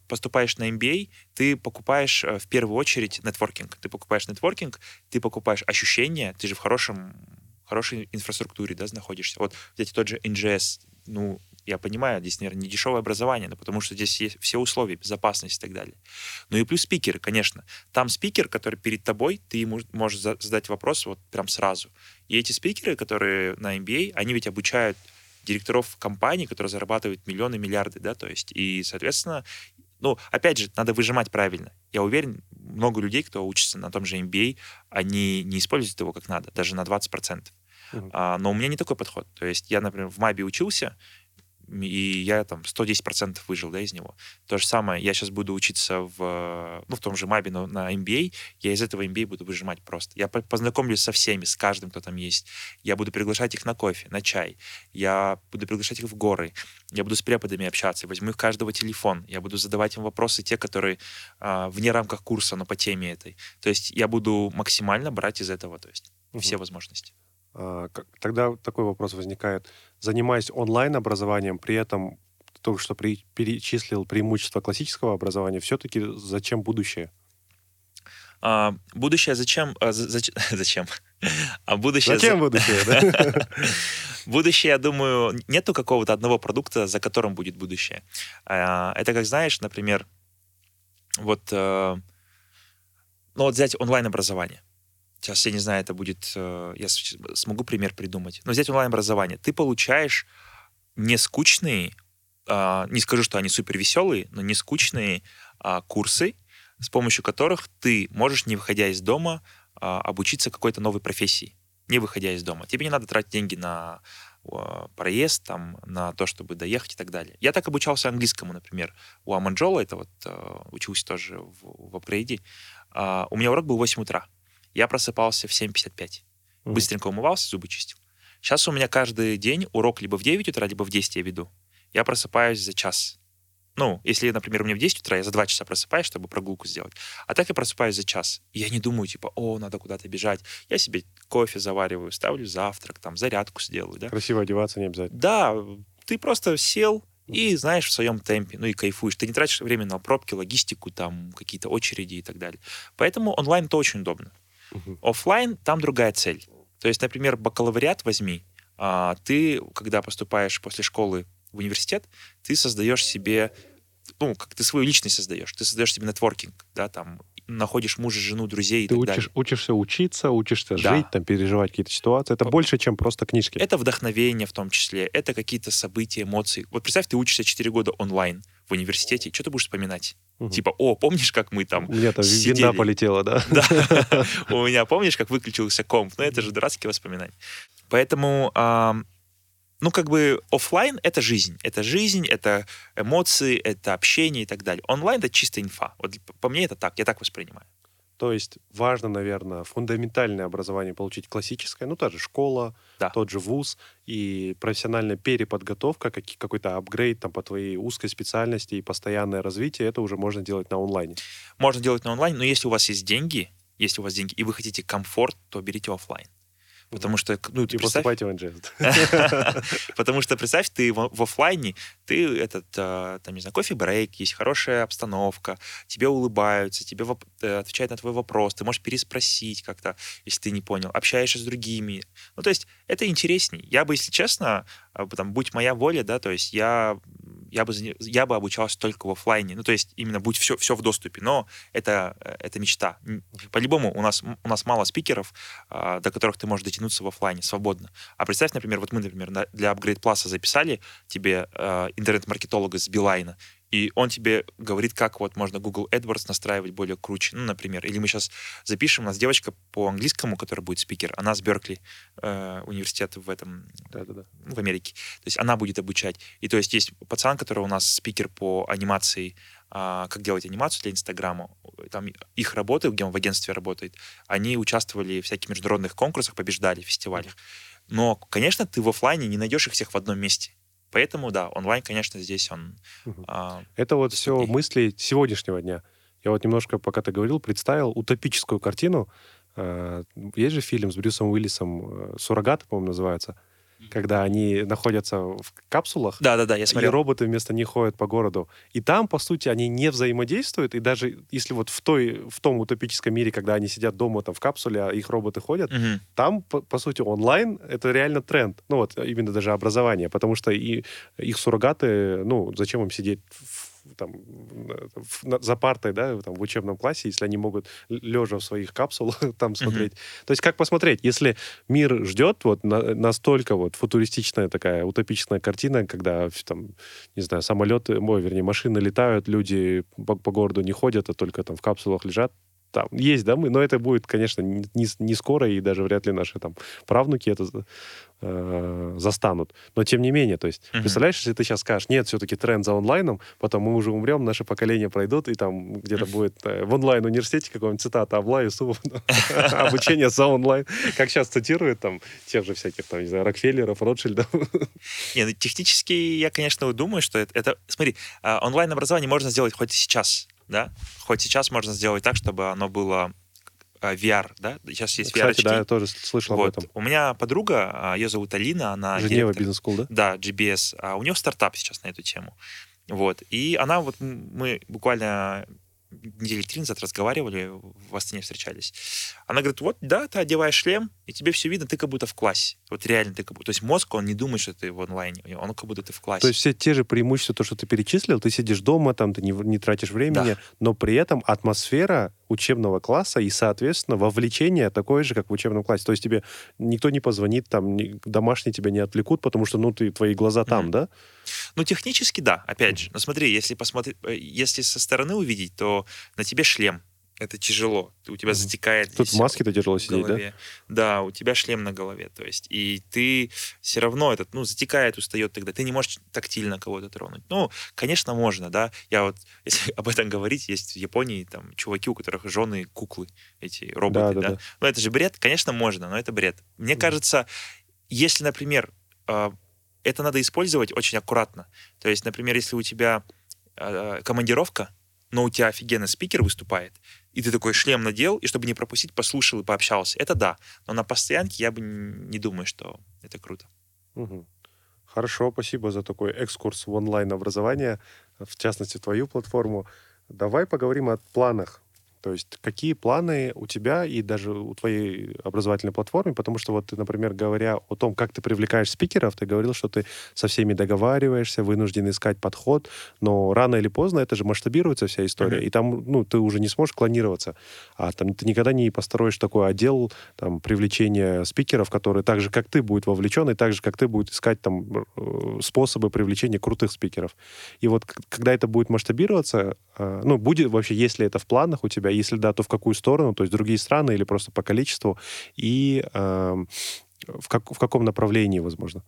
поступаешь на MBA, ты покупаешь э, в первую очередь нетворкинг. Ты покупаешь нетворкинг, ты покупаешь ощущения, ты же в хорошем хорошей инфраструктуре, да, находишься. Вот взять тот же NGS, ну, я понимаю, здесь, наверное, не дешевое образование, но потому что здесь есть все условия, безопасность и так далее. Ну и плюс спикеры, конечно. Там спикер, который перед тобой, ты ему можешь задать вопрос вот прям сразу. И эти спикеры, которые на MBA, они ведь обучают директоров компаний, которые зарабатывают миллионы, миллиарды, да, то есть, и, соответственно, ну, опять же, надо выжимать правильно. Я уверен, много людей, кто учится на том же MBA, они не используют его как надо, даже на 20%. Uh-huh. А, но у меня не такой подход. То есть я, например, в МАБе учился, и я там 110% выжил да, из него. То же самое, я сейчас буду учиться в, ну, в том же МАБе, но на MBA, я из этого MBA буду выжимать просто. Я познакомлюсь со всеми, с каждым, кто там есть. Я буду приглашать их на кофе, на чай. Я буду приглашать их в горы. Я буду с преподами общаться, возьму их каждого телефон. Я буду задавать им вопросы, те, которые а, вне рамках курса, но по теме этой. То есть я буду максимально брать из этого, то есть угу. все возможности. А, тогда такой вопрос возникает. Занимаясь онлайн-образованием, при этом только что при, перечислил преимущества классического образования, все-таки зачем будущее? А, будущее зачем? А, за, зачем? А будущее... Зачем будущее, да? Будущее, я думаю, нету какого-то одного продукта, за которым будет будущее. А, это как, знаешь, например, вот, э, ну вот взять онлайн-образование сейчас, я не знаю, это будет, э, я смогу пример придумать, но взять онлайн-образование, ты получаешь не скучные, а, не скажу, что они супер веселые, но не скучные а, курсы, с помощью которых ты можешь, не выходя из дома, а, обучиться какой-то новой профессии, не выходя из дома. Тебе не надо тратить деньги на проезд, там, на то, чтобы доехать и так далее. Я так обучался английскому, например. У Аманджола, это вот учился тоже в, в апгрейде, у меня урок был в 8 утра. Я просыпался в 7.55. Mm-hmm. Быстренько умывался, зубы чистил. Сейчас у меня каждый день урок либо в 9 утра, либо в 10 я веду. Я просыпаюсь за час. Ну, если, например, у меня в 10 утра, я за 2 часа просыпаюсь, чтобы прогулку сделать. А так я просыпаюсь за час. И я не думаю, типа, о, надо куда-то бежать. Я себе кофе завариваю, ставлю завтрак, там, зарядку сделаю, да. Красиво одеваться не обязательно. Да, ты просто сел, и знаешь в своем темпе, ну и кайфуешь. Ты не тратишь время на пробки, логистику, там какие-то очереди и так далее. Поэтому онлайн это очень удобно. Угу. Оффлайн там другая цель. То есть, например, бакалавриат возьми. А, ты, когда поступаешь после школы в университет, ты создаешь себе, ну, как ты свою личность создаешь. Ты создаешь себе нетворкинг, да, там, находишь мужа, жену, друзей ты и так учишь, далее. учишься учиться, учишься да. жить, там, переживать какие-то ситуации. Это больше, чем просто книжки. Это вдохновение в том числе, это какие-то события, эмоции. Вот представь, ты учишься 4 года онлайн в университете, что ты будешь вспоминать? Угу. Типа, о, помнишь, как мы там Где-то сидели? винда полетела, да? Да. У меня, помнишь, как выключился комп? Ну, это же дурацкие воспоминания. Поэтому, ну, как бы офлайн — это жизнь. Это жизнь, это эмоции, это общение и так далее. Онлайн — это чисто инфа. Вот по мне это так, я так воспринимаю. То есть важно, наверное, фундаментальное образование получить классическое, ну, та же школа, да. тот же вуз, и профессиональная переподготовка, как, какой-то апгрейд там, по твоей узкой специальности и постоянное развитие, это уже можно делать на онлайне. Можно делать на онлайне, но если у вас есть деньги, если у вас деньги, и вы хотите комфорт, то берите офлайн. Потому что, ну, ты и представь... поступайте в. Потому что, представь, ты в, офлайне, ты этот, а, там, не знаю, кофе-брейк, есть хорошая обстановка, тебе улыбаются, тебе э, отвечают на твой вопрос, ты можешь переспросить как-то, если ты не понял, общаешься с другими. Ну, то есть это интересней. Я бы, если честно, там, будь моя воля, да, то есть я я бы, я бы обучался только в офлайне. Ну, то есть именно будь все, все в доступе. Но это, э, это мечта. По-любому у нас, у нас мало спикеров, а, до которых ты можешь дотянуться в офлайне свободно. А представь, например, вот мы, например, для Upgrade Plus записали тебе э, интернет-маркетолога с Билайна, и он тебе говорит, как вот можно Google AdWords настраивать более круче. Ну, например, или мы сейчас запишем, у нас девочка по английскому, которая будет спикер, она с Беркли э, университета в этом, Да-да-да. в Америке. То есть она будет обучать. И то есть есть пацан, который у нас спикер по анимации, а, как делать анимацию для Инстаграма. Там их работы, где он в агентстве работает, они участвовали в всяких международных конкурсах, побеждали в фестивалях. Но, конечно, ты в офлайне не найдешь их всех в одном месте. Поэтому, да, онлайн, конечно, здесь он... Угу. А, Это вот все мысли сегодняшнего дня. Я вот немножко, пока ты говорил, представил утопическую картину. А, есть же фильм с Брюсом Уиллисом, э, «Суррогаты», по-моему, называется когда они находятся в капсулах. Да-да-да, я смотрел. И роботы вместо них ходят по городу. И там, по сути, они не взаимодействуют. И даже если вот в, той, в том утопическом мире, когда они сидят дома там в капсуле, а их роботы ходят, угу. там, по, по сути, онлайн — это реально тренд. Ну вот именно даже образование. Потому что и их суррогаты, ну, зачем им сидеть в там, в, за партой, да, там, в учебном классе, если они могут лежа в своих капсулах там смотреть. Mm-hmm. То есть как посмотреть, если мир ждет вот на, настолько вот футуристичная такая утопичная картина, когда там, не знаю, самолеты, ой, вернее, машины летают, люди по, по городу не ходят, а только там в капсулах лежат, там есть, да, мы, но это будет, конечно, не, не скоро, и даже вряд ли наши там правнуки это э, застанут. Но тем не менее, то есть, mm-hmm. представляешь, если ты сейчас скажешь, нет, все-таки тренд за онлайном, потом мы уже умрем, наше поколение пройдут, и там где-то будет э, в онлайн-университете какого-нибудь цитата Абла Юсупов, обучение за онлайн, как сейчас цитируют там тех же всяких, там, не знаю, Рокфеллеров, Ротшильдов. Не, ну, технически я, конечно, думаю, что это, это смотри, а, онлайн-образование можно сделать хоть сейчас, да, хоть сейчас можно сделать так, чтобы оно было а, VR, да? Сейчас есть VR. Кстати, да, я тоже слышал вот. об этом. У меня подруга, а, ее зовут Алина, она Женева бизнес скул, да? Да, GBS. А у нее стартап сейчас на эту тему. Вот. И она вот, мы буквально недели три назад разговаривали, в Астане встречались. Она говорит, вот, да, ты одеваешь шлем, и тебе все видно, ты как будто в классе. Вот реально ты как будто... То есть мозг, он не думает, что ты в онлайне, он как будто ты в классе. То есть все те же преимущества, то, что ты перечислил, ты сидишь дома, там ты не, не тратишь времени, да. но при этом атмосфера учебного класса и, соответственно, вовлечение такое же, как в учебном классе. То есть тебе никто не позвонит, там домашние тебя не отвлекут, потому что, ну, ты, твои глаза там, mm-hmm. да? Ну, технически да, опять же. Но смотри, если посмотреть, э, если со стороны увидеть, то на тебе шлем, это тяжело. У тебя затекает. Тут в маске-то тяжело сидеть, да? Да, у тебя шлем на голове. То есть, и ты все равно этот, ну, затекает, устает тогда. Ты не можешь тактильно кого-то тронуть. Ну, конечно, можно, да. Я вот, если об этом говорить, есть в Японии там чуваки, у которых жены куклы, эти роботы, да. да? да. Ну, это же бред, конечно, можно, но это бред. Мне mm. кажется, если, например, а, это надо использовать очень аккуратно. То есть, например, если у тебя а, командировка, но у тебя офигенный спикер выступает, и ты такой шлем надел, и чтобы не пропустить, послушал и пообщался. Это да. Но на постоянке я бы не думаю, что это круто. Угу. Хорошо, спасибо за такой экскурс в онлайн-образование, в частности, твою платформу. Давай поговорим о планах то есть какие планы у тебя и даже у твоей образовательной платформы, потому что вот ты, например, говоря о том, как ты привлекаешь спикеров, ты говорил, что ты со всеми договариваешься, вынужден искать подход, но рано или поздно это же масштабируется вся история, mm-hmm. и там, ну, ты уже не сможешь клонироваться, а там ты никогда не построишь такой отдел там привлечения спикеров, которые так же, как ты, будет вовлечен, и так же, как ты, будет искать там э, способы привлечения крутых спикеров. И вот когда это будет масштабироваться, э, ну, будет вообще, если это в планах у тебя, если да, то в какую сторону, то есть другие страны или просто по количеству, и э, в, как, в каком направлении, возможно?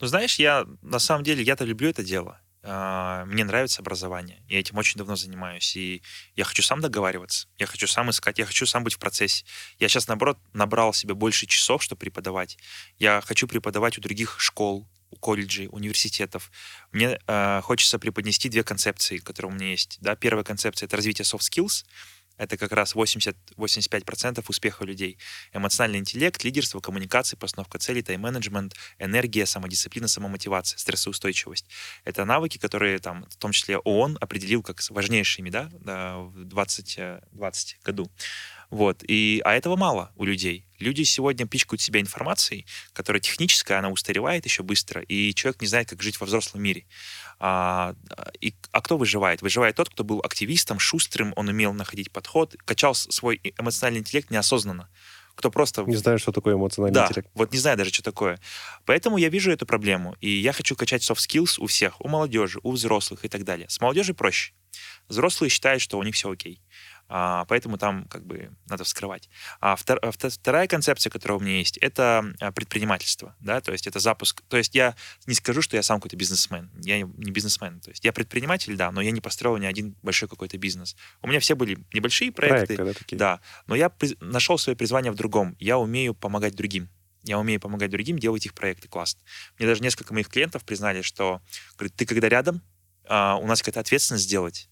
Ну, знаешь, я на самом деле, я-то люблю это дело. А, мне нравится образование. Я этим очень давно занимаюсь. И я хочу сам договариваться. Я хочу сам искать. Я хочу сам быть в процессе. Я сейчас, наоборот, набрал себе больше часов, чтобы преподавать. Я хочу преподавать у других школ, колледжей, университетов. Мне э, хочется преподнести две концепции, которые у меня есть. Да? Первая концепция — это развитие soft skills — это как раз 80-85% успеха людей. Эмоциональный интеллект, лидерство, коммуникации, постановка целей, тайм-менеджмент, энергия, самодисциплина, самомотивация, стрессоустойчивость. Это навыки, которые там, в том числе ООН определил как важнейшими да, в 2020 году. Вот. И, а этого мало у людей. Люди сегодня пичкают себя информацией, которая техническая, она устаревает еще быстро, и человек не знает, как жить во взрослом мире. А, и, а кто выживает? Выживает тот, кто был активистом, шустрым, он умел находить подход, качал свой эмоциональный интеллект неосознанно кто просто... Не знаю, что такое эмоциональный да, интеллект. вот не знаю даже, что такое. Поэтому я вижу эту проблему, и я хочу качать soft skills у всех, у молодежи, у взрослых и так далее. С молодежи проще. Взрослые считают, что у них все окей. А, поэтому там как бы надо вскрывать. А втор, а, вторая концепция, которая у меня есть, это а, предпринимательство, да, то есть это запуск. То есть я не скажу, что я сам какой-то бизнесмен, я не бизнесмен, то есть я предприниматель, да, но я не построил ни один большой какой-то бизнес. У меня все были небольшие проекты, проекты да, такие. да, но я нашел свое призвание в другом. Я умею помогать другим. Я умею помогать другим делать их проекты классно. Мне даже несколько моих клиентов признали, что говорит, ты когда рядом, у нас какая-то ответственность сделать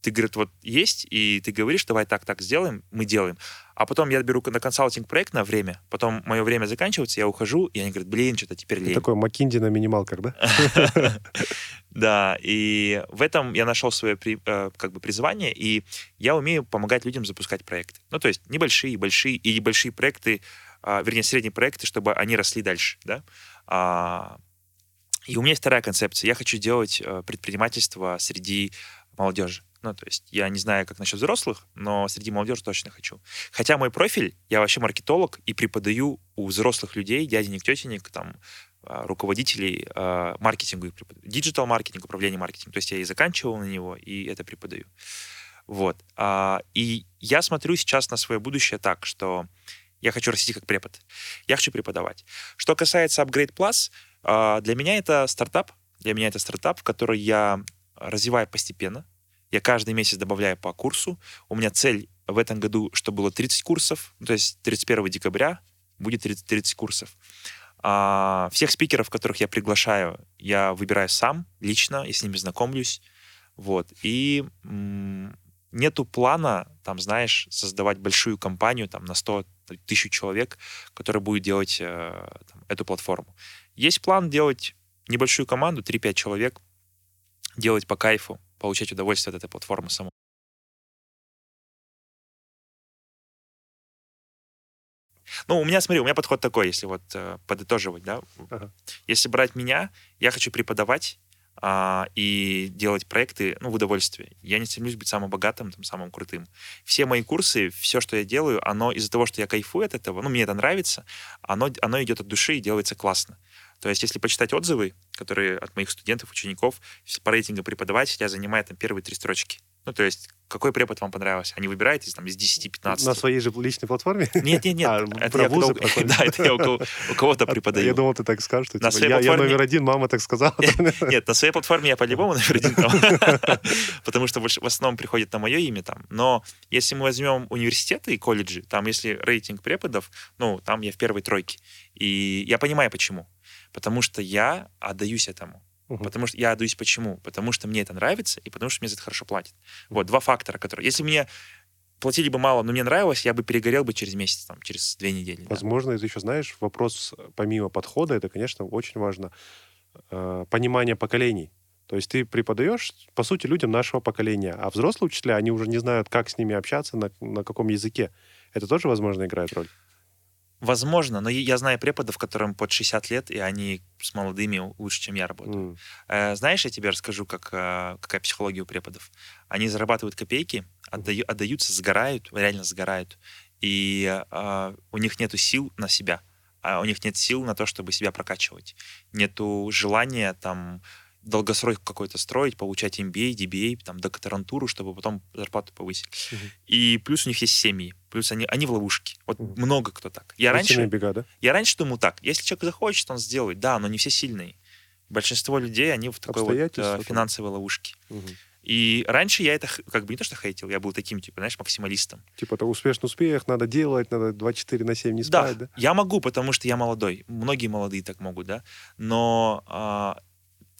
ты, говорит, вот есть, и ты говоришь, давай так, так сделаем, мы делаем. А потом я беру на консалтинг проект на время, потом мое время заканчивается, я ухожу, и они говорят, блин, что-то теперь лень. Такой Макинди на минималках, да? Да, и в этом я нашел свое э, как бы призвание, и я умею помогать людям запускать проекты. Ну, то есть небольшие, большие, и большие проекты, а, вернее, средние проекты, чтобы они росли дальше, да. А, И у меня есть вторая концепция. Я хочу делать э, предпринимательство среди молодежи. Ну, то есть я не знаю, как насчет взрослых, но среди молодежи точно хочу. Хотя мой профиль, я вообще маркетолог и преподаю у взрослых людей, дяденек, тетенек, там, а, руководителей э, маркетингу, digital marketing, управление маркетингом. То есть я и заканчивал на него, и это преподаю. Вот. А, и я смотрю сейчас на свое будущее так, что я хочу расти как препод. Я хочу преподавать. Что касается Upgrade Plus, а, для меня это стартап. Для меня это стартап, который я развиваю постепенно. Я каждый месяц добавляю по курсу. У меня цель в этом году, чтобы было 30 курсов, то есть 31 декабря будет 30, 30 курсов. А, всех спикеров, которых я приглашаю, я выбираю сам, лично, и с ними знакомлюсь. Вот. И м- нету плана, там, знаешь, создавать большую компанию там, на 100 тысяч человек, которая будет делать э, там, эту платформу. Есть план делать небольшую команду, 3-5 человек, делать по кайфу, получать удовольствие от этой платформы самой. Ну, у меня, смотри, у меня подход такой, если вот э, подытоживать, да. Ага. Если брать меня, я хочу преподавать а, и делать проекты, ну, в удовольствие. Я не стремлюсь быть самым богатым, там, самым крутым. Все мои курсы, все, что я делаю, оно из-за того, что я кайфую от этого, ну, мне это нравится, оно, оно идет от души и делается классно. То есть, если почитать отзывы, которые от моих студентов, учеников, по рейтингу преподавателя занимает там первые три строчки. Ну, то есть, какой препод вам понравился? Они выбираете там из 10-15. На своей же личной платформе? Нет, нет, нет. А, это про я вузы когда, Да, это я у, кого, у кого-то преподаю. Я думал, ты так скажешь, что на типа, я, платформе... я номер один, мама так сказала. Нет, на своей платформе я по-любому номер один потому что в основном приходит на мое имя там. Но если мы возьмем университеты и колледжи, там если рейтинг преподов, ну, там я в первой тройке. И я понимаю, почему. Потому что я отдаюсь этому. Угу. Потому что я отдаюсь почему? Потому что мне это нравится и потому что мне за это хорошо платят. Вот два фактора, которые... Если мне платили бы мало, но мне нравилось, я бы перегорел бы через месяц, там, через две недели. Возможно, да. ты еще знаешь, вопрос помимо подхода, это, конечно, очень важно, э, понимание поколений. То есть ты преподаешь, по сути, людям нашего поколения, а взрослые учителя, они уже не знают, как с ними общаться, на, на каком языке. Это тоже, возможно, играет роль? Возможно, но я знаю преподов, которым под 60 лет, и они с молодыми лучше, чем я работаю. Mm. Знаешь, я тебе расскажу, как, э, какая психология у преподов. Они зарабатывают копейки, отдаю, отдаются, сгорают, реально сгорают, и а, у них нет сил на себя, а у них нет сил на то, чтобы себя прокачивать. Нету желания там долгосрок какой-то строить, получать MBA, DBA, там, докторантуру, чтобы потом зарплату повысить. Угу. И плюс у них есть семьи, плюс они, они в ловушке. Вот угу. много кто так. Я раньше, бега, да? я раньше думал так, если человек захочет, он сделает. Да, но не все сильные. Большинство людей, они в такой вот э, финансовой ловушке. Угу. И раньше я это как бы не то, что хейтил, я был таким, типа, знаешь, максималистом. Типа, это успешный успех, надо делать, надо 24 на 7 не спать, да? да? я могу, потому что я молодой. Многие молодые так могут, да? Но а,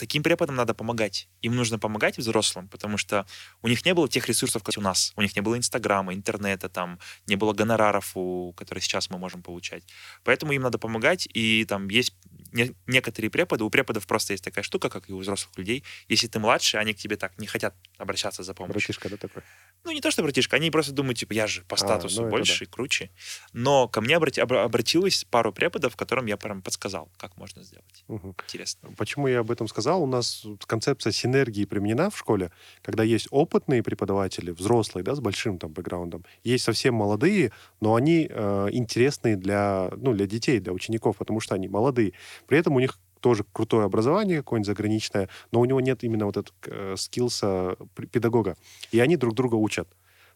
таким преподам надо помогать. Им нужно помогать взрослым, потому что у них не было тех ресурсов, как у нас. У них не было Инстаграма, интернета, там, не было гонораров, у, которые сейчас мы можем получать. Поэтому им надо помогать, и там есть не, некоторые преподы, у преподов просто есть такая штука, как и у взрослых людей. Если ты младше, они к тебе так не хотят обращаться за помощью. Братишка, да, такой? Ну, не то, что братишка, они просто думают, типа, я же по а, статусу а, ну больше, да. круче. Но ко мне обрати, обратилась пару преподов, которым я прям подсказал, как можно сделать. Угу. Интересно. Почему я об этом сказал? У нас концепция синергии применена в школе, когда есть опытные преподаватели, взрослые, да, с большим там бэкграундом, есть совсем молодые, но они э, интересные для, ну, для детей, для учеников, потому что они молодые. При этом у них тоже крутое образование какое-нибудь заграничное, но у него нет именно вот этого э, скиллса педагога. И они друг друга учат.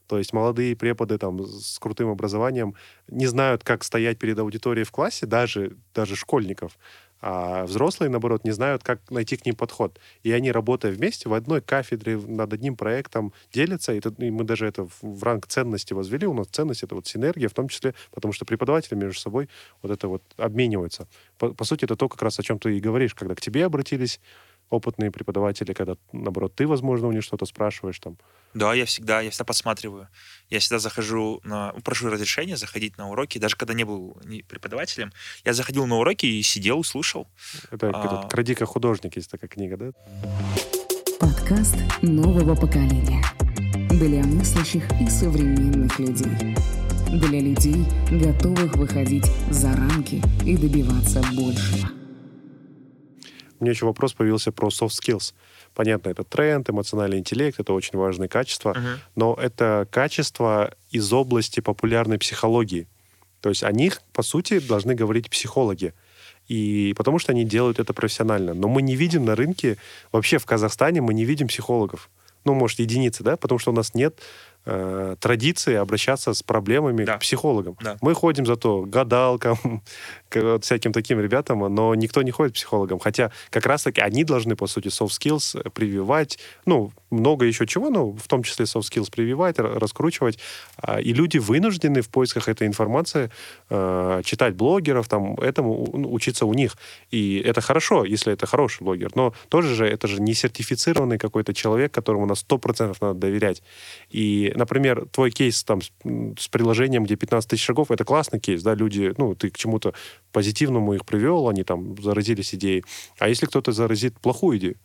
То есть молодые преподы там с крутым образованием не знают, как стоять перед аудиторией в классе, даже, даже школьников. А взрослые, наоборот, не знают, как найти к ним подход. И они, работая вместе в одной кафедре, над одним проектом, делятся. И, это, и мы даже это в ранг ценности возвели. У нас ценность — это вот синергия, в том числе, потому что преподаватели между собой вот это вот обмениваются. По, по сути, это то, как раз о чем ты и говоришь, когда к тебе обратились опытные преподаватели, когда, наоборот, ты, возможно, у них что-то спрашиваешь там. Да, я всегда, я всегда подсматриваю. Я всегда захожу на... Прошу разрешения заходить на уроки, даже когда не был преподавателем. Я заходил на уроки и сидел, слушал. Это а... «Крадика художник» есть такая книга, да? Подкаст нового поколения. Для мыслящих и современных людей. Для людей, готовых выходить за рамки и добиваться большего. У меня еще вопрос появился про soft skills. Понятно, это тренд, эмоциональный интеллект, это очень важные качества, Мгм. но это качества из области популярной психологии. То есть о них, по сути, должны говорить психологи. И потому что они делают это профессионально. Но мы не видим на рынке, вообще в Казахстане мы не видим психологов. Ну, может, единицы, да, потому что у нас нет э, традиции обращаться с проблемами Да. к психологам. Да. Мы ходим зато к гадалкам, к всяким таким ребятам, но никто не ходит к психологам. Хотя как раз-таки они должны, по сути, soft skills прививать, ну, много еще чего, но в том числе soft skills прививать, ра- раскручивать. А, И люди вынуждены в поисках этой информации э, читать блогеров, там, этому ну, учиться у них. И это хорошо, если это хороший блогер. Но тоже же это же не сертифицированный какой-то человек, которому на 100% надо доверять. И, например, твой кейс там с приложением, где 15 тысяч шагов, это классный кейс, да, люди, ну, ты к чему-то позитивному их привел, они там заразились идеей. А если кто-то заразит плохую идею,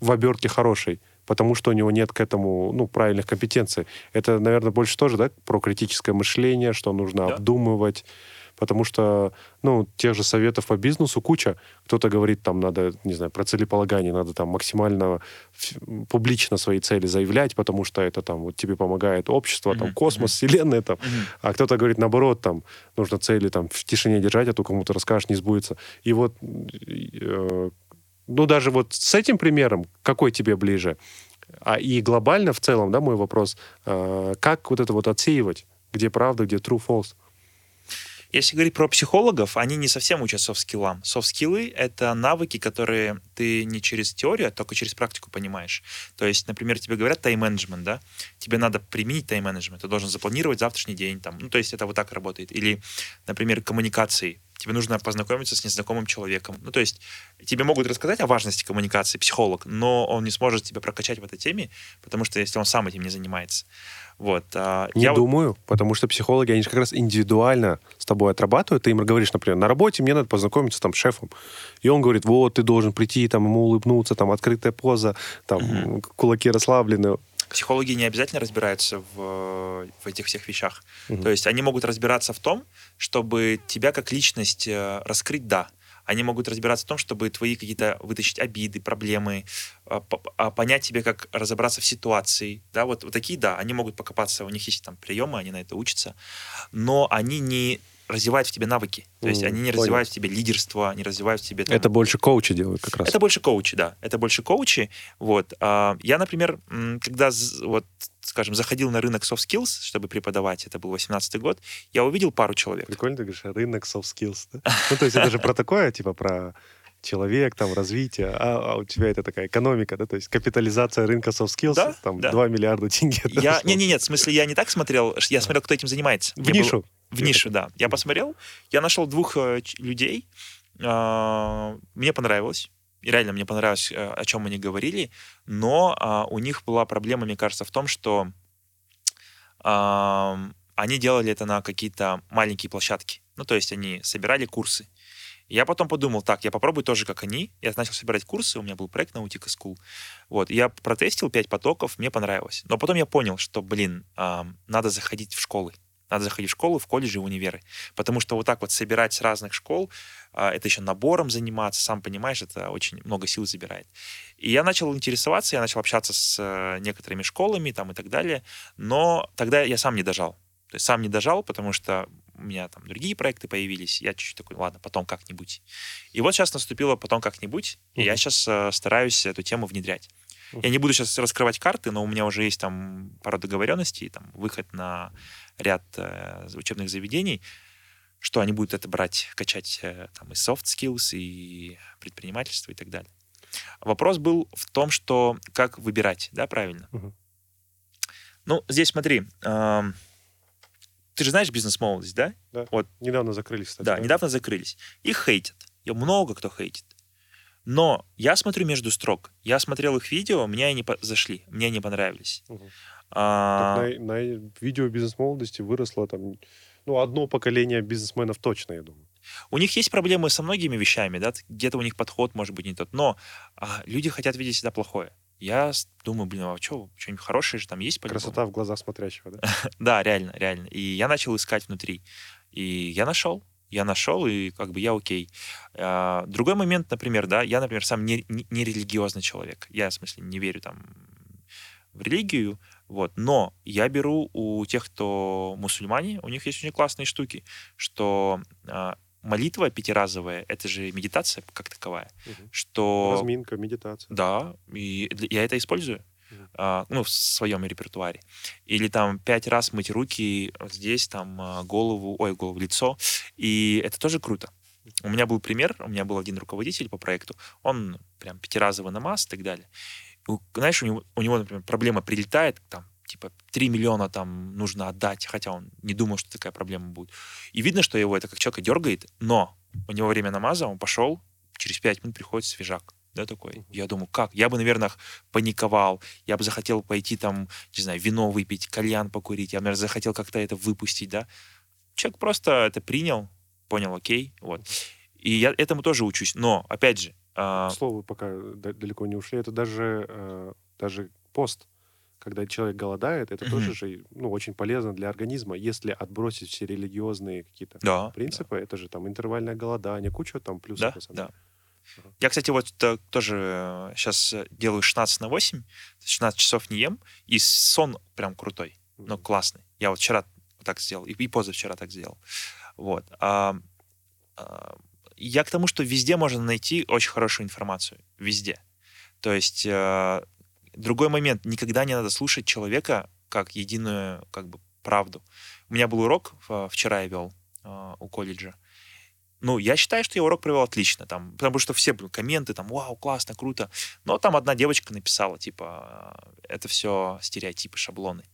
В обертке хорошей, потому что у него нет к этому ну, правильных компетенций. Это, наверное, больше тоже да, про критическое мышление, что нужно Да. обдумывать. Потому что, ну, тех же советов по бизнесу куча. Кто-то говорит, там, надо, не знаю, про целеполагание, надо там максимально публично свои цели заявлять, потому что это там вот тебе помогает общество, там, Мгм, космос, вселенная, там. Мгм. А кто-то говорит, наоборот, там, нужно цели там в тишине держать, а то кому-то расскажешь, не сбудется. И вот, э, ну, даже вот с этим примером, какой тебе ближе? А и глобально в целом, да, мой вопрос, э, как вот это вот отсеивать? Где правда, где true, false? Если говорить про психологов, они не совсем учат софт-скиллам. Софт-скиллы — это навыки, которые ты не через теорию, а только через практику понимаешь. То есть, например, тебе говорят тайм-менеджмент, да? Тебе надо применить тайм-менеджмент. Ты должен запланировать завтрашний день. Там. Ну, то есть это вот так работает. Или, например, коммуникации. Тебе нужно познакомиться с незнакомым человеком. Ну, то есть тебе могут рассказать о важности коммуникации психолог, но он не сможет тебя прокачать в этой теме, потому что если он сам этим не занимается. Вот. а, Не я вот- думаю, потому что психологи, они же как раз индивидуально с тобой отрабатывают. Ты им говоришь, например, на работе мне надо познакомиться там с шефом. И он говорит, вот, ты должен прийти, там, ему улыбнуться, там, открытая поза, там, кулаки расслаблены. Психологи не обязательно разбираются в, в этих всех вещах. То есть они могут разбираться в том, чтобы тебя как личность э, раскрыть, да. Они могут разбираться в том, чтобы твои какие-то вытащить обиды, проблемы, а, а, понять тебе, как разобраться в ситуации. Да, вот, вот такие, да, они могут покопаться, у них есть там приемы, они на это учатся, но они не развивают в тебе навыки. То есть Мгм, они не понял. развивают в тебе лидерство, не развивают в тебе... там, Это больше коучи делают как раз. это больше коучи, да. Это больше коучи. Вот. А, Я, например, когда, вот, скажем, заходил на рынок soft skills, чтобы преподавать, это был 18 год, я увидел пару человек. Прикольно, ты говоришь, рынок soft skills. да? Ну, то есть это же про такое, типа про человек, там, развитие, а, а у тебя это такая экономика, да, то есть капитализация рынка soft skills, Да, там, да. 2 миллиарда тенге. Я, не, не, нет, в смысле, я не так смотрел, я смотрел, кто этим занимается. В Я был- нишу. В нишу, да. Я посмотрел, я нашел двух э, людей, а, мне понравилось. И реально мне понравилось, э, о чем они говорили, но а, у них была проблема, мне кажется, в том, что они делали это на какие-то маленькие площадки. Ну, то есть они собирали курсы. Я потом подумал, так, я попробую тоже, как они. Я начал собирать курсы, у меня был проект на Utica School. Вот, я протестил пять потоков, мне понравилось. Но потом я понял, что, блин, надо заходить в школы. Надо заходить в школу, в колледжи, в универы. Потому что вот так вот собирать с разных школ, а, это еще набором заниматься, сам понимаешь, это очень много сил забирает. И я начал интересоваться, я начал общаться с э, некоторыми школами там и так далее, но тогда я сам не дожал. То есть сам не дожал, потому что у меня там другие проекты появились, я чуть-чуть такой, ладно, потом как-нибудь. И вот сейчас наступило потом как-нибудь, и я сейчас стараюсь эту тему внедрять. Я не буду сейчас раскрывать карты, но у меня уже есть там пара договоренностей, там выход на ряд э, учебных заведений, что они будут это брать, качать э, там и soft skills, и предпринимательство и так далее. Вопрос был в том, что как выбирать, да, правильно? Мгм. Ну, здесь смотри, эм, ты же знаешь бизнес-молодость, да? Недавно закрылись, кстати. Да, недавно закрылись. Их хейтят. И много кто хейтит. Но я смотрю между строк. Я смотрел их видео, мне они зашли, мне они понравились. Мгм. А, Так на, на видео бизнес-молодости выросло там, ну, одно поколение бизнесменов точно, я думаю. У них есть проблемы со многими вещами, да, где-то у них подход может быть не тот, но а, люди хотят видеть всегда плохое. Я думаю, блин, а что, что-нибудь хорошее же там есть по Красота в глазах смотрящего, да? Да, реально, реально. И я начал искать внутри. И я нашел. Я нашел, и как бы я окей. А, другой момент, например, да, я, например, сам не, не, не религиозный человек. Я, в смысле, не верю там в религию, вот. Но я беру у тех, кто мусульмане, у них есть очень классные штуки, что а, молитва пятиразовая, это же медитация как таковая, Мгм. что... Разминка, медитация. Да, и я это использую. А, ну, в своем репертуаре. Или там пять раз мыть руки здесь, там, а, голову, ой, голову, лицо. И это тоже круто. У меня был пример, у меня был один руководитель по проекту, он прям пятиразовый намаз и так далее. И знаешь, у него, у него, например, проблема прилетает, там, типа, 3 миллиона там нужно отдать, хотя он не думал, что такая проблема будет. И видно, что его это как человека дергает, но у него время намаза, он пошел, через 5 минут приходит свежак. Да, такой. Я думаю, как? Я бы, наверное, паниковал, я бы захотел пойти там, не знаю, вино выпить, кальян покурить, я, наверное, захотел как-то это выпустить, да. Человек просто это принял, понял, окей, вот. И я этому тоже учусь. Но, опять же, а, К слову, пока да- далеко не ушли, это даже, э, даже пост. Когда человек голодает, это тоже же ну, очень полезно для организма, если отбросить все религиозные какие-то да, принципы. Это же там интервальное голодание, куча там плюсов. Да, да. Я, кстати, вот то- тоже сейчас делаю 16 на 8, 16 часов не ем, и сон прям крутой, ну, Мгм. классный. Я вот вчера так сделал, и, и позавчера так сделал. Вот. А, а, я к тому, что везде можно найти очень хорошую информацию. Везде. То есть э, другой момент, никогда не надо слушать человека как единую как бы правду. У меня был урок, э, вчера я вел э, у колледжа. Ну, я считаю, что я урок провел отлично, там, потому что все комменты, там, вау, классно, круто. Но там одна девочка написала, типа, это все стереотипы, шаблоны.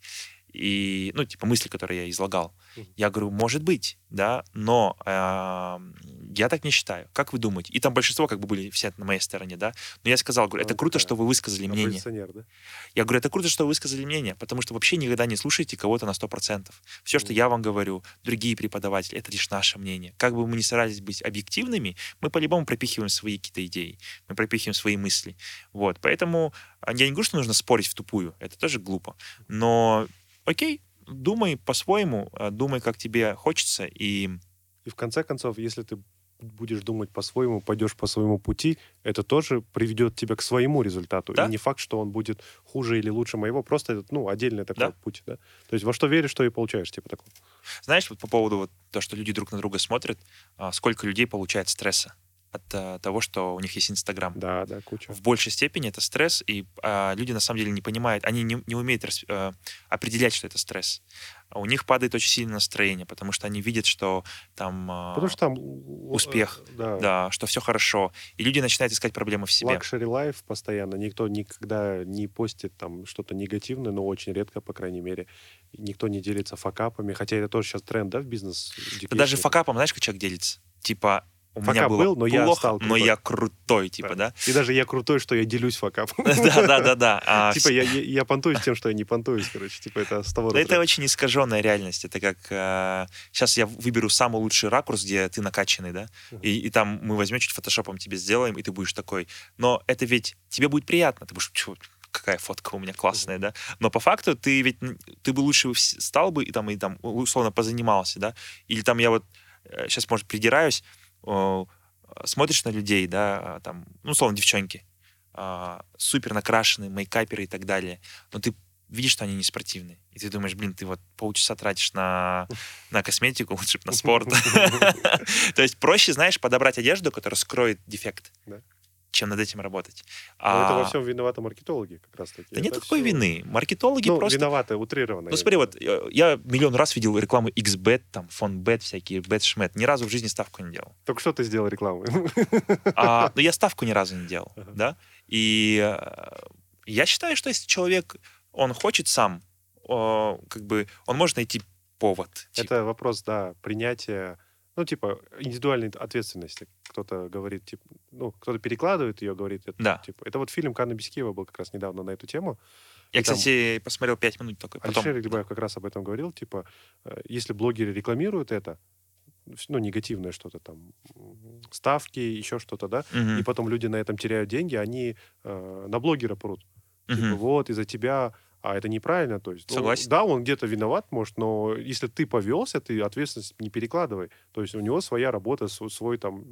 И, ну, типа, мысли, которые я излагал. Я говорю, может быть, да, но э, я так не считаю. Как вы думаете? И там большинство как бы были все на моей стороне, да. Но я сказал, говорю, это круто, что вы высказали мнение. Да? Я говорю, это круто, что вы высказали мнение, потому что вообще никогда не слушайте кого-то на 100%. Все, что я вам говорю, другие преподаватели, это лишь наше мнение. Как бы мы ни старались быть объективными, мы по-любому пропихиваем свои какие-то идеи, мы пропихиваем свои мысли. Вот, поэтому а, я не говорю, что нужно спорить в тупую, это тоже глупо. Но окей, думай по-своему, а, думай, как тебе хочется, и И в конце концов, если ты будешь думать по-своему, пойдешь по своему пути, это тоже приведет тебя к своему результату. Да. И не факт, что он будет хуже или лучше моего, просто это, ну, отдельный такой Да. путь, да. То есть во что веришь, то и получаешь, типа такого. знаешь, вот по поводу вот то, что люди друг на друга смотрят, а, сколько людей получает стресса от а, того, что у них есть Инстаграм. Да, да, куча. в большей степени это стресс, и а, люди на самом деле не понимают, они не, не умеют рас- э, определять, что это стресс. А У них падает очень сильное настроение, потому что они видят, что там а, Потому что там успех, э, да, да, что все хорошо, и люди начинают искать проблемы в себе. Luxury life постоянно. Никто никогда не постит там что-то негативное, но очень редко, по крайней мере. Никто не делится факапами. Хотя это тоже сейчас тренд, да, в бизнес? Да даже факапом, знаешь, как человек делится? Типа, у меня Факап было был, но я плохо, стал но крутой. я крутой, типа, да? И даже я крутой, что я делюсь факапом. Да, да, да, да. А Типа я, я, я понтуюсь тем, что я не понтуюсь, короче. Типа это с того Да это очень искаженная реальность. Это как... сейчас я выберу самый лучший ракурс, где ты накачанный, да? И, там мы возьмем чуть фотошопом тебе сделаем, и ты будешь такой. Но это ведь тебе будет приятно. Ты будешь, «Чё, какая фотка у меня классная, да? Но по факту ты ведь... Ты бы лучше стал бы и там, и там условно позанимался, да? Или там я вот сейчас, может, придираюсь, смотришь на людей, да, а, там, ну, условно, девчонки, а, супер накрашенные, мейкаперы и так далее, но ты видишь, что они не спортивные. И ты думаешь, блин, ты вот полчаса тратишь на, на косметику, лучше бы на спорт. То есть проще, знаешь, подобрать одежду, которая скроет дефект. Чем над этим работать. Но это во А, всем виноваты маркетологи, как раз таки. Да нет Это такой всё- вины. Маркетологи Ну, просто... виноваты, утрированно. Ну смотри, вот э, я миллион раз видел рекламу XBet, там, фонбет всякие, бет-шмет. Ни разу в жизни ставку не делал. Только что ты сделал рекламу. А, но я ставку ни разу не делал, Ага. да. И э, я считаю, что если человек, он хочет сам, как бы, он может найти повод. типа. Это вопрос, да, принятия, ну, типа, индивидуальной ответственности. Кто-то говорит, типа, ну, кто-то перекладывает ее, говорит, это, Да. типа, это вот фильм Канна Бескиева был как раз недавно на эту тему. Я, и там- кстати, посмотрел пять минут только. Потом... Алишер Игрибаев как раз об этом говорил, типа, э, если блогеры рекламируют это, ну, негативное что-то там, ставки, еще что-то, да, Мгм, и потом люди на этом теряют деньги, они э, на блогера прут. Типа, мгм. вот, из-за тебя а это неправильно. То есть, ну, Согласен. да, он где-то виноват, может, но если ты повелся, ты ответственность не перекладывай. То есть у него своя работа, свой, свой там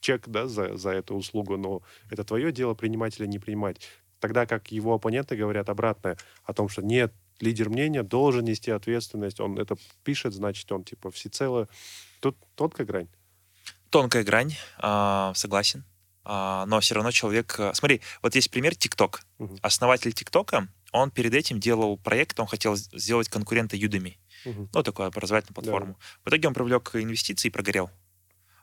чек да, за, за эту услугу, но это твое дело принимать или не принимать. Тогда как его оппоненты говорят обратное о том, что нет, лидер мнения должен нести ответственность, он это пишет, значит, он типа всецело... Тут тонкая грань. Тонкая грань, а, согласен. А, но все равно человек... а, Смотри, вот есть пример ТикТок. Мгм. Основатель ТикТока, он перед этим делал проект, он хотел сделать конкурента Udemy. Мгм. ну, такую образовательную платформу. В итоге он привлек инвестиции и прогорел.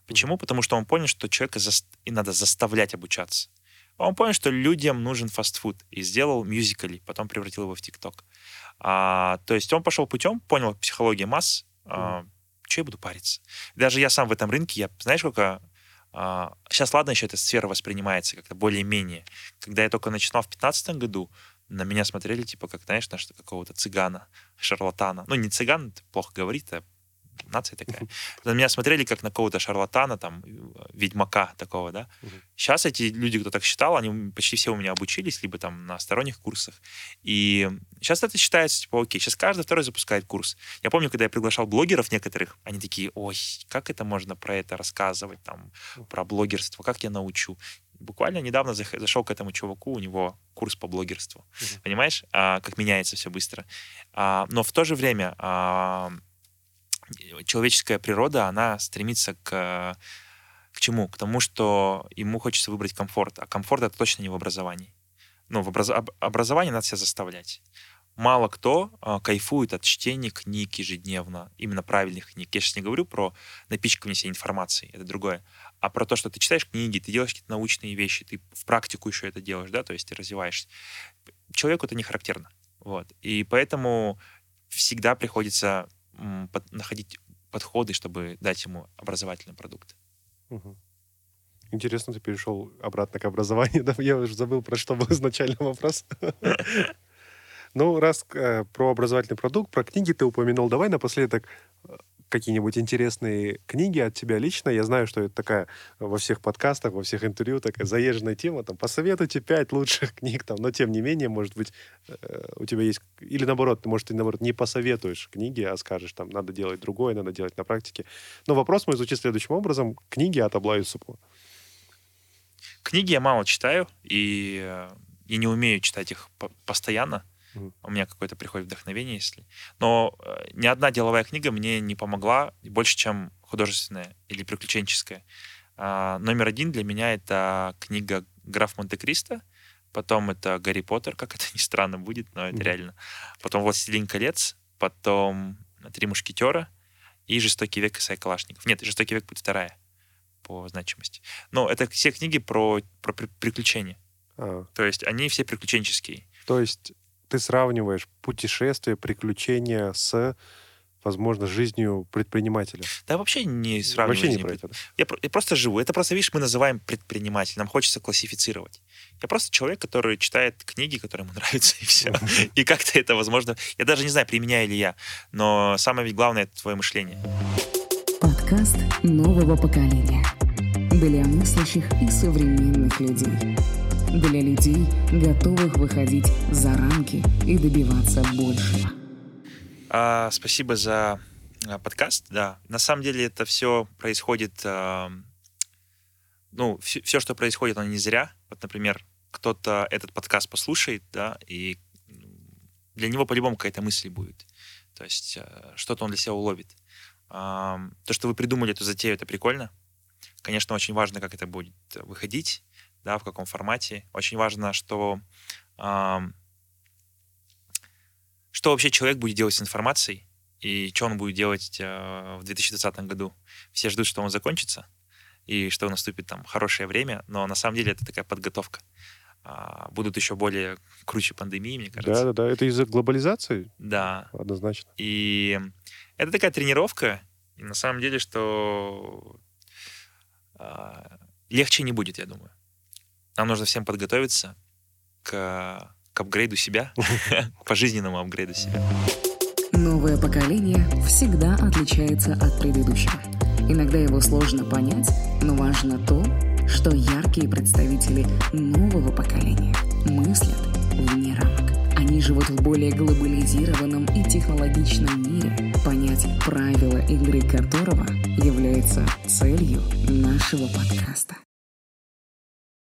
Почему? Потому что он понял, что человека зас- и надо заставлять обучаться. Он понял, что людям нужен фастфуд, и сделал мюзикали, потом превратил его в ТикТок. А, то есть он пошел путем, понял психологию масс, а, что я буду париться. Даже я сам в этом рынке, я, знаешь, сколько... а, сейчас, ладно, еще эта сфера воспринимается как-то более-менее. Когда я только начинал в 2015 году, на меня смотрели, типа, как, знаешь, на какого-то цыгана, шарлатана. Ну, не цыган, это плохо говорит, а нация такая. На меня смотрели как на какого-то шарлатана, там, э, ведьмака такого, да. Сейчас эти люди, кто так считал, они почти все у меня обучились, либо там на сторонних курсах. И сейчас это считается, типа, окей, сейчас каждый второй запускает курс. Я помню, когда я приглашал блогеров некоторых, они такие, ой, как это можно про это рассказывать, там, про блогерство, как я научу. Буквально недавно зашел к этому чуваку, у него курс по блогерству. Мгм. Понимаешь, а, как меняется все быстро. А, но в то же время а, человеческая природа, она стремится к, к чему? К тому, что ему хочется выбрать комфорт. А комфорт это точно не в образовании. Ну, в образ... об- образовании надо себя заставлять. Мало кто а, кайфует от чтения книг ежедневно, именно правильных книг. Я сейчас не говорю про напичкивание себя информацией, это другое, а про то, что ты читаешь книги, ты делаешь какие-то научные вещи, ты в практику еще это делаешь, да, то есть ты развиваешься. Человеку это не характерно. Вот. И поэтому всегда приходится под- находить подходы, чтобы дать ему образовательный продукт. Мгм. Интересно, ты перешел обратно к образованию. Да, я уже забыл, про что был изначально вопрос. Ну, раз э, про образовательный продукт, про книги ты упомянул, давай напоследок какие-нибудь интересные книги от тебя лично. Я знаю, что это такая во всех подкастах, во всех интервью такая заезженная тема. Там, посоветуйте пять лучших книг, там, но тем не менее, может быть, э, у тебя есть... Или наоборот, ты, может, ты, наоборот, не посоветуешь книги, а скажешь, там, надо делать другое, надо делать на практике. Но вопрос мой звучит следующим образом. Книги от Абла Юсупова. Книги я мало читаю, и э, я не умею читать их по- постоянно. Мгм. У меня какое-то приходит вдохновение, если. Но э, ни одна деловая книга мне не помогла больше, чем художественная или приключенческая. А, номер один для меня это книга «Граф Монте-Кристо», потом это «Гарри Поттер», как это ни странно будет, но это Мгм. реально. Потом «Властелин колец», потом «Три мушкетера» и «Жестокий век» Исайя Калашников. Нет, «Жестокий век» будет вторая по значимости. Но это все книги про, про при- приключения. А, То есть они все приключенческие. то есть ты сравниваешь путешествие, приключения с, возможно, жизнью предпринимателя. Да вообще не сравниваю. Вообще не про это. да? Я, я просто живу. Это просто, видишь, мы называем предприниматель. Нам хочется классифицировать. Я просто человек, который читает книги, которые ему нравятся, и все. И как-то это возможно... Я даже не знаю, применяю ли я. Но самое ведь главное — это твое мышление. Подкаст нового поколения. Для мыслящих и современных людей. Для людей, готовых выходить за рамки и добиваться большего. А, спасибо за а, подкаст. Да, на самом деле это все происходит, а, ну, все, что происходит, оно не зря. Вот, например, кто-то этот подкаст послушает, да, и для него по-любому какая-то мысль будет. То есть а, что-то он для себя уловит. То, что вы придумали эту затею, это прикольно. Конечно, очень важно, как это будет выходить, да, в каком формате. Очень важно, что ам, что вообще человек будет делать с информацией и что он будет делать э, в 2020 году. Все ждут, что он закончится и что наступит там хорошее время, но на самом деле это такая подготовка. А, будут еще более круче пандемии, мне кажется. Да, да, да. Это из-за глобализации, Да. однозначно. И это такая тренировка, и на самом деле, что а, легче не будет, я думаю. Нам нужно всем подготовиться к, к апгрейду себя, к пожизненному апгрейду себя. Новое поколение всегда отличается от предыдущего. Иногда его сложно понять, но важно то, что яркие представители нового поколения мыслят вне рамок. Они живут в более глобализированном и технологичном мире, понять правила игры которого является целью нашего подкаста.